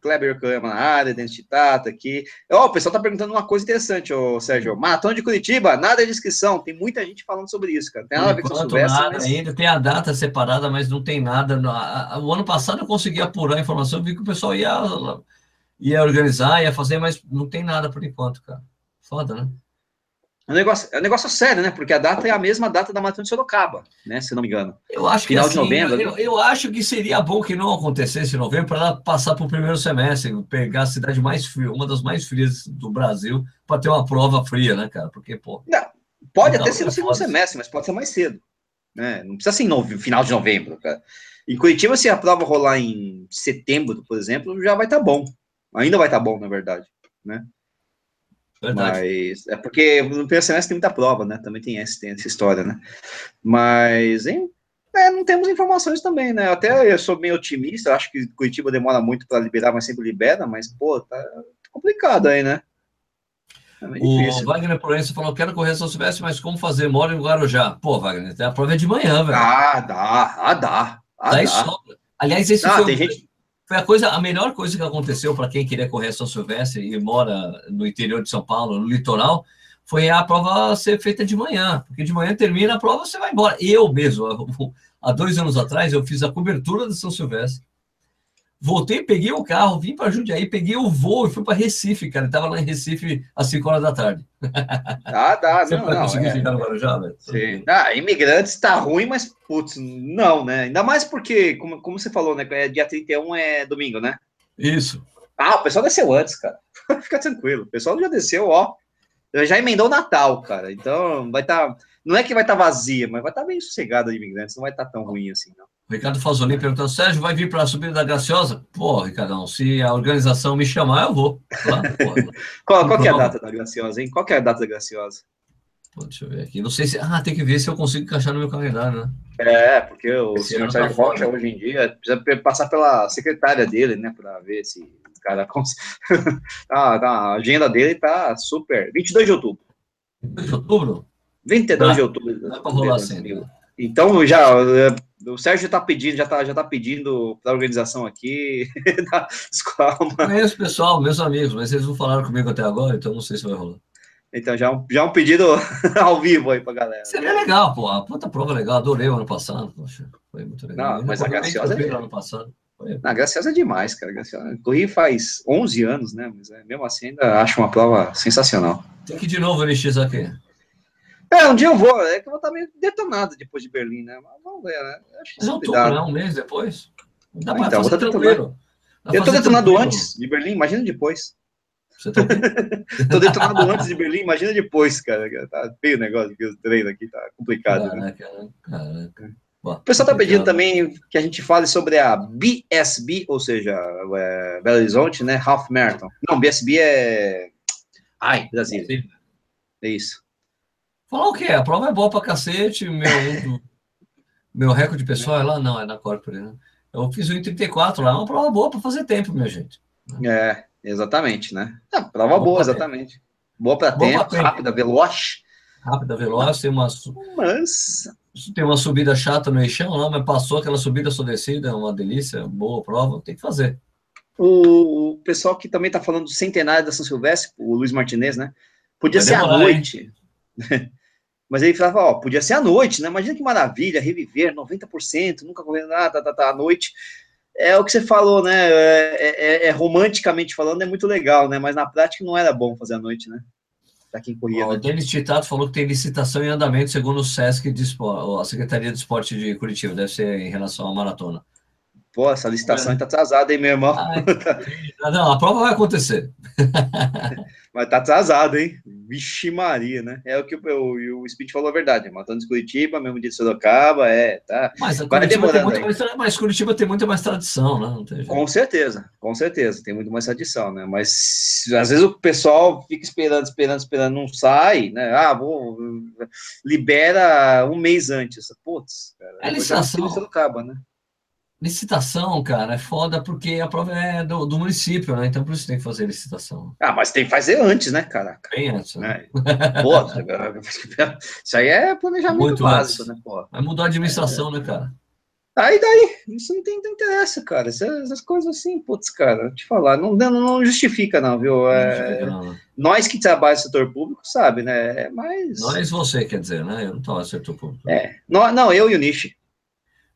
Kleber Coema na área, Identitata aqui. Ó, oh, o pessoal tá perguntando uma coisa interessante, ô Sérgio. Maratona de Curitiba, nada de inscrição. Tem muita gente falando sobre isso, cara. Tem nada a ver com nada mas... ainda, tem a data separada, mas não tem nada. O ano passado eu consegui apurar a informação, vi que o pessoal ia, ia organizar, ia fazer, mas não tem nada por enquanto, cara. Foda, né? É um negócio, é um negócio sério, né? Porque a data é a mesma data da Maratona de Sorocaba, né? Se não me engano. Eu acho Final que assim, de novembro. Eu, eu, acho que seria bom que não acontecesse em novembro para ela passar para o primeiro semestre, pegar a cidade mais fria, uma das mais frias do Brasil, para ter uma prova fria, né, cara? Porque, pô. Não, pode até ser no segundo semestre, mas pode ser mais cedo. Né? Não precisa ser no final de novembro, cara. Em Curitiba, se a prova rolar em setembro, por exemplo, já vai estar tá bom. Ainda vai estar tá bom, na verdade, né? Verdade. Mas é porque no primeiro semestre tem muita prova, né? Também tem essa, tem essa história, né? Mas hein, é, não temos informações também, né? Até eu sou bem otimista, acho que Curitiba demora muito para liberar, mas sempre libera, mas, pô, tá complicado aí, né? É o Wagner Proença falou: quero correr São Silvestre, mas como fazer? Moro em Guarujá. Pô, Wagner, a prova é de manhã, velho. Ah, dá, ah, dá. Ah, dá. dá. Aliás, esse ah, foi. Tem gente foi a coisa, a melhor coisa que aconteceu para quem queria correr São Silvestre e mora no interior de São Paulo, no litoral, foi a prova ser feita de manhã, porque de manhã termina a prova, você vai embora. Eu mesmo, há dois anos atrás, eu fiz a cobertura do São Silvestre Voltei, peguei o carro, vim para Jundiaí, peguei o voo e fui para Recife, cara. Estava lá em Recife às 5 horas da tarde. Ah, dá, Você não, não. conseguir é. chegar no Guarujá, velho? Sim. Ah, imigrantes está ruim, mas, putz, não, né? Ainda mais porque, como, como você falou, né? É, dia 31 é domingo, né? Isso. Ah, o pessoal desceu antes, cara. Fica tranquilo. O pessoal já desceu, ó. já emendou o Natal, cara. Então vai estar. Tá, não é que vai estar tá vazia, mas vai estar tá bem sossegado de imigrantes, não vai estar tá tão ruim assim, não. Ricardo Fazolin perguntando, Sérgio, vai vir para a subida da Graciosa? Pô, Ricardão, se a organização me chamar, eu vou. qual, qual que é a data da Graciosa, hein? Qual que é a data da Graciosa? Pô, deixa eu ver aqui. Não sei se. Ah, tem que ver se eu consigo encaixar no meu calendário, né? É, porque o Esse senhor Sérgio tá Rocha, hoje em dia, precisa passar pela secretária dele, né, para ver se o cara. ah, tá, a agenda dele tá super. 22 de outubro. 22 de outubro? 22 dá, de outubro. Dá para rolar assim. Então, já. O Sérgio está pedindo, já está já tá pedindo para a organização aqui da escola. Conheço pessoal, meus amigos, mas eles não falaram comigo até agora, então não sei se vai rolar. Então, já, é já é um pedido ao vivo aí pra galera. Seria legal, pô. A puta prova legal, adorei o ano passado. Poxa, foi muito legal. Não, mas a Graciosa é... ano passado. Não, a Graciosa é demais, cara. Graciosa... Corri faz 11 anos, né? Mas é, mesmo assim ainda acho uma prova sensacional. Tem que ir de novo NX aqui. É, um dia eu vou. É que eu vou estar meio detonado depois de Berlim, né? Mas ver, né? Acho que não, né? Um mês depois. Dá ah, pra então, fazer tranquilo. Eu tô detonado tranquilo. antes de Berlim, imagina depois. Você tá Tô detonado antes de Berlim, imagina depois, cara. Tá feio o negócio aqui, o treino aqui, tá complicado. Caraca, né? caraca. o pessoal tá pedindo também que a gente fale sobre a BSB, ou seja, é, Belo Horizonte, né? Half Marathon. Não, BSB é. Ai, Brasil. É isso. Falar o quê? A prova é boa pra cacete. Meu, meu recorde pessoal é lá? Não, é na Corpore, né? Eu fiz o 1,34 lá, é uma prova boa para fazer tempo, minha gente. É, Exatamente, né? É, prova boa, boa exatamente. Tempo. Boa para tempo, tempo, rápida, veloz. Rápida, veloz, tem uma. Mas. Tem uma subida chata no eixão lá, mas passou aquela subida só descida, é uma delícia, boa prova, tem que fazer. O, pessoal que também está falando do centenário da São Silvestre, o Luiz Martinez, né? Podia Vai ser demorar, à noite. mas ele falava, ó, podia ser à noite, né? Imagina que maravilha, reviver 90%, nunca correndo nada, tá, tá, tá, à noite é o que você falou, né? É, é, é, romanticamente falando, é muito legal, né? Mas na prática não era bom fazer à noite, né? Para quem corria. O né? Denis Titato falou que tem licitação em andamento, segundo o SESC, de a Secretaria de Esporte de Curitiba, deve ser em relação à maratona. Pô, essa licitação está atrasada, hein, meu irmão? Ah, não, a prova vai acontecer. Mas tá atrasado, hein? Vixe Maria, né? É o que o, o, Speed falou a verdade. Matando de Curitiba, mesmo dia de Sorocaba, é, tá. Mas a Curitiba, tem muito mais, mas Curitiba tem muito mais tradição, né? com certeza, com certeza, tem muito mais tradição, né? Mas às vezes o pessoal fica esperando, esperando, esperando, não sai, né? Ah, vou, libera um mês antes. Putz, cara. É licitação. Sorocaba, né? Licitação, cara, é foda porque a prova é do, do, município, né? Então por isso tem que fazer licitação. Ah, mas tem que fazer antes, né, caraca? Bem antes, né? É. Pô, isso aí é planejamento Muito básico, antes. né, pô? Vai mudar a administração, é. né, cara? Aí daí, isso não tem não interessa, cara. Essas, essas, coisas assim, putz, cara, te falar, não, não, não justifica, não, viu? É, não não. Nós que trabalhamos no setor público, sabe, né? Mas. Nós você, quer dizer, né? Eu não estava no setor público. É. Não, não, eu e o Nishi.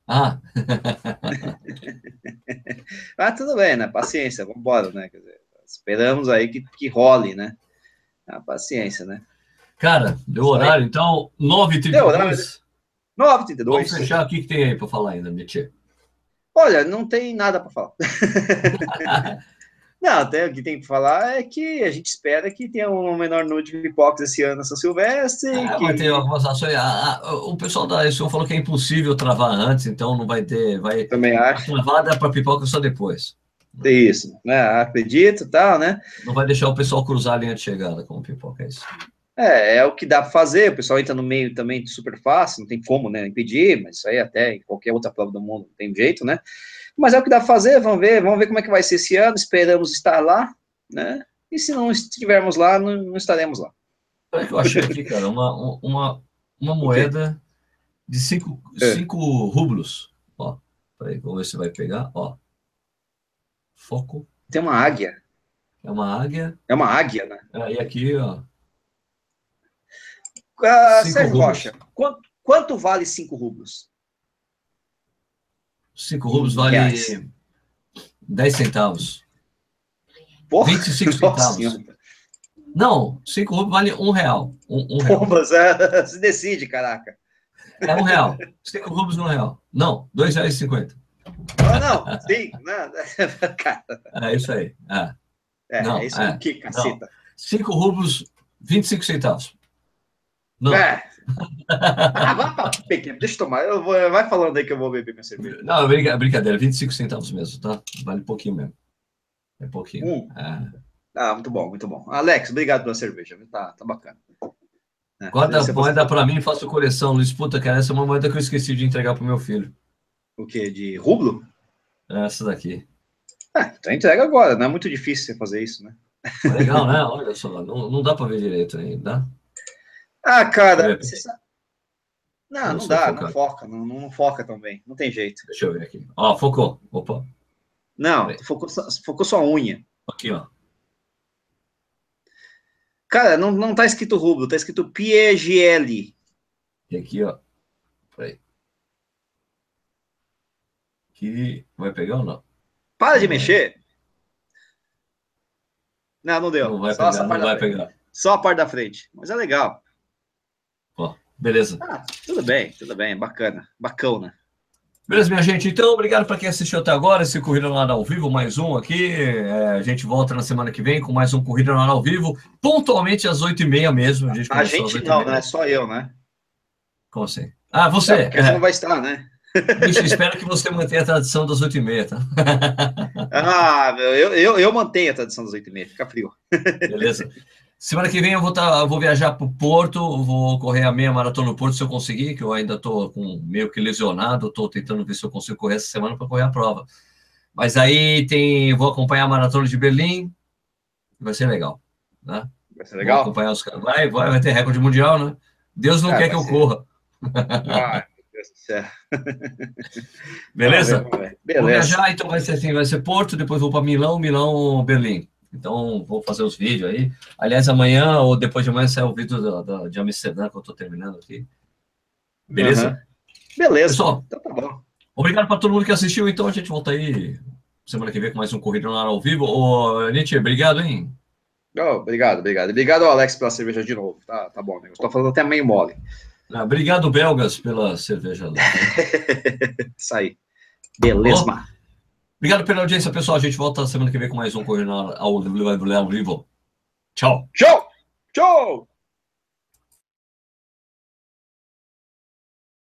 Ah! ah, tudo bem, né? Paciência, vamos embora, né? Quer dizer, esperamos aí que, que role, né? A paciência, né? Cara, deu horário, então, 9h32. Deu horário. 9h32. Vamos fechar o que, que tem aí para falar ainda, Nietzsche? Olha, não tem nada para falar. Não, até o que tem que falar é que a gente espera que tenha um menor número de pipoca esse ano na São Silvestre. Ah, que... Vai ter algumas ações. Ah, ah, o pessoal da ESO falou que é impossível travar antes, então não vai ter. Vai... Também acho. Travada para pipoca só depois. Isso, né? Acredito tal, né? Não vai deixar o pessoal cruzar a linha de chegada com pipoca, é isso. É, é o que dá para fazer, o pessoal entra no meio também super fácil, não tem como, né, impedir, mas isso aí até em qualquer outra prova do mundo tem jeito, né? Mas é o que dá para fazer, vamos ver, vamos ver como é que vai ser esse ano, esperamos estar lá, né? E se não estivermos lá, não, não estaremos lá. Olha que eu achei aqui, cara, uma, uma, uma moeda de cinco, é. cinco rublos. Ó, peraí, vamos ver se vai pegar, ó. Foco. Tem uma águia. É uma águia. É uma águia, né? É, e aqui, ó. Ah, Sérgio Rocha, quanto, quanto vale cinco rublos? 5 rublos vale reais. 10 centavos. Porra, 25 centavos. Senhora. Não, 5 rublos vale 1 real. 1 um, real. Você se decide, caraca. É 1 real. 5 rublos 1 real. Não, 2 reais e 50. Ah, não, sim. Não. É isso aí. É, é, não, é isso é. que, caceta. 5 rublos 25 centavos. Não. É. ah, pra pequeno, deixa eu tomar. Eu vou, vai falando aí que eu vou beber minha cerveja. Não, brincadeira, 25 centavos mesmo, tá? Vale pouquinho mesmo. É pouquinho. É. Ah, muito bom, muito bom. Alex, obrigado pela cerveja, tá, tá bacana. É, Guarda a moeda para mim, faço coleção. Luiz, puta, cara, essa é uma moeda que eu esqueci de entregar pro meu filho. O quê? De rublo? Essa daqui. Ah, então entrega agora, não é muito difícil você fazer isso, né? Legal, né? Olha só, não, não dá para ver direito ainda. Ah, cara, você sabe... Não, não, não dá, não foca, não, não, foca também, não tem jeito. Deixa eu ver aqui. Ó, focou. Opa. Não, focou, focou sua unha. Aqui, ó. Cara, não, não tá escrito rublo, tá escrito PEGL. E aqui, ó. Peraí. Aqui, vai pegar ou não? Para de mexer. Não, não deu. Não vai Só pegar, não vai pegar. Só a parte da frente. Mas é legal. Beleza. Ah, tudo bem, tudo bem. Bacana. Bacana. Beleza, minha gente. Então, obrigado para quem assistiu até agora. Esse Corrida Ar ao Vivo, mais um aqui. É, a gente volta na semana que vem com mais um Corrida Ar ao Vivo, pontualmente às 8h30 mesmo. A gente, a gente não, né? Só eu, né? Como assim? Ah, você. É, porque é. não vai estar, né? Bicho, espero que você mantenha a tradição das 8h30, tá? ah, eu, eu, eu mantenho a tradição das 8h30, fica frio. Beleza. Semana que vem eu vou, tá, vou viajar para o Porto, vou correr a meia maratona no Porto se eu conseguir, que eu ainda estou com meio que lesionado, estou tentando ver se eu consigo correr essa semana para correr a prova. Mas aí tem, vou acompanhar a maratona de Berlim, vai ser legal, né? Vai ser legal. Vou acompanhar os caras, vai, vai, vai ter recorde mundial, né? Deus não é, quer que eu ser. corra. Vai. Deus do céu. Beleza? Beleza. Vou viajar, então vai ser assim, vai ser Porto, depois vou para Milão, Milão, Berlim. Então, vou fazer os vídeos aí. Aliás, amanhã ou depois de amanhã sai o vídeo da, da, de Amsterdã, que eu estou terminando aqui. Beleza? Uhum. Beleza. Pessoal, então tá bom. Obrigado para todo mundo que assistiu. Então, a gente volta aí semana que vem com mais um Corrida no Ar ao vivo. Ô, Nietzsche, obrigado, hein? Oh, obrigado, obrigado. Obrigado Alex pela cerveja de novo. Tá, tá bom, né? Estou falando até meio mole. Ah, obrigado, Belgas, pela cerveja. Isso aí. Beleza. Oh. Obrigado pela audiência, pessoal. A gente volta semana que vem com mais um Correndo ao Vivo. Tchau. Tchau. Tchau.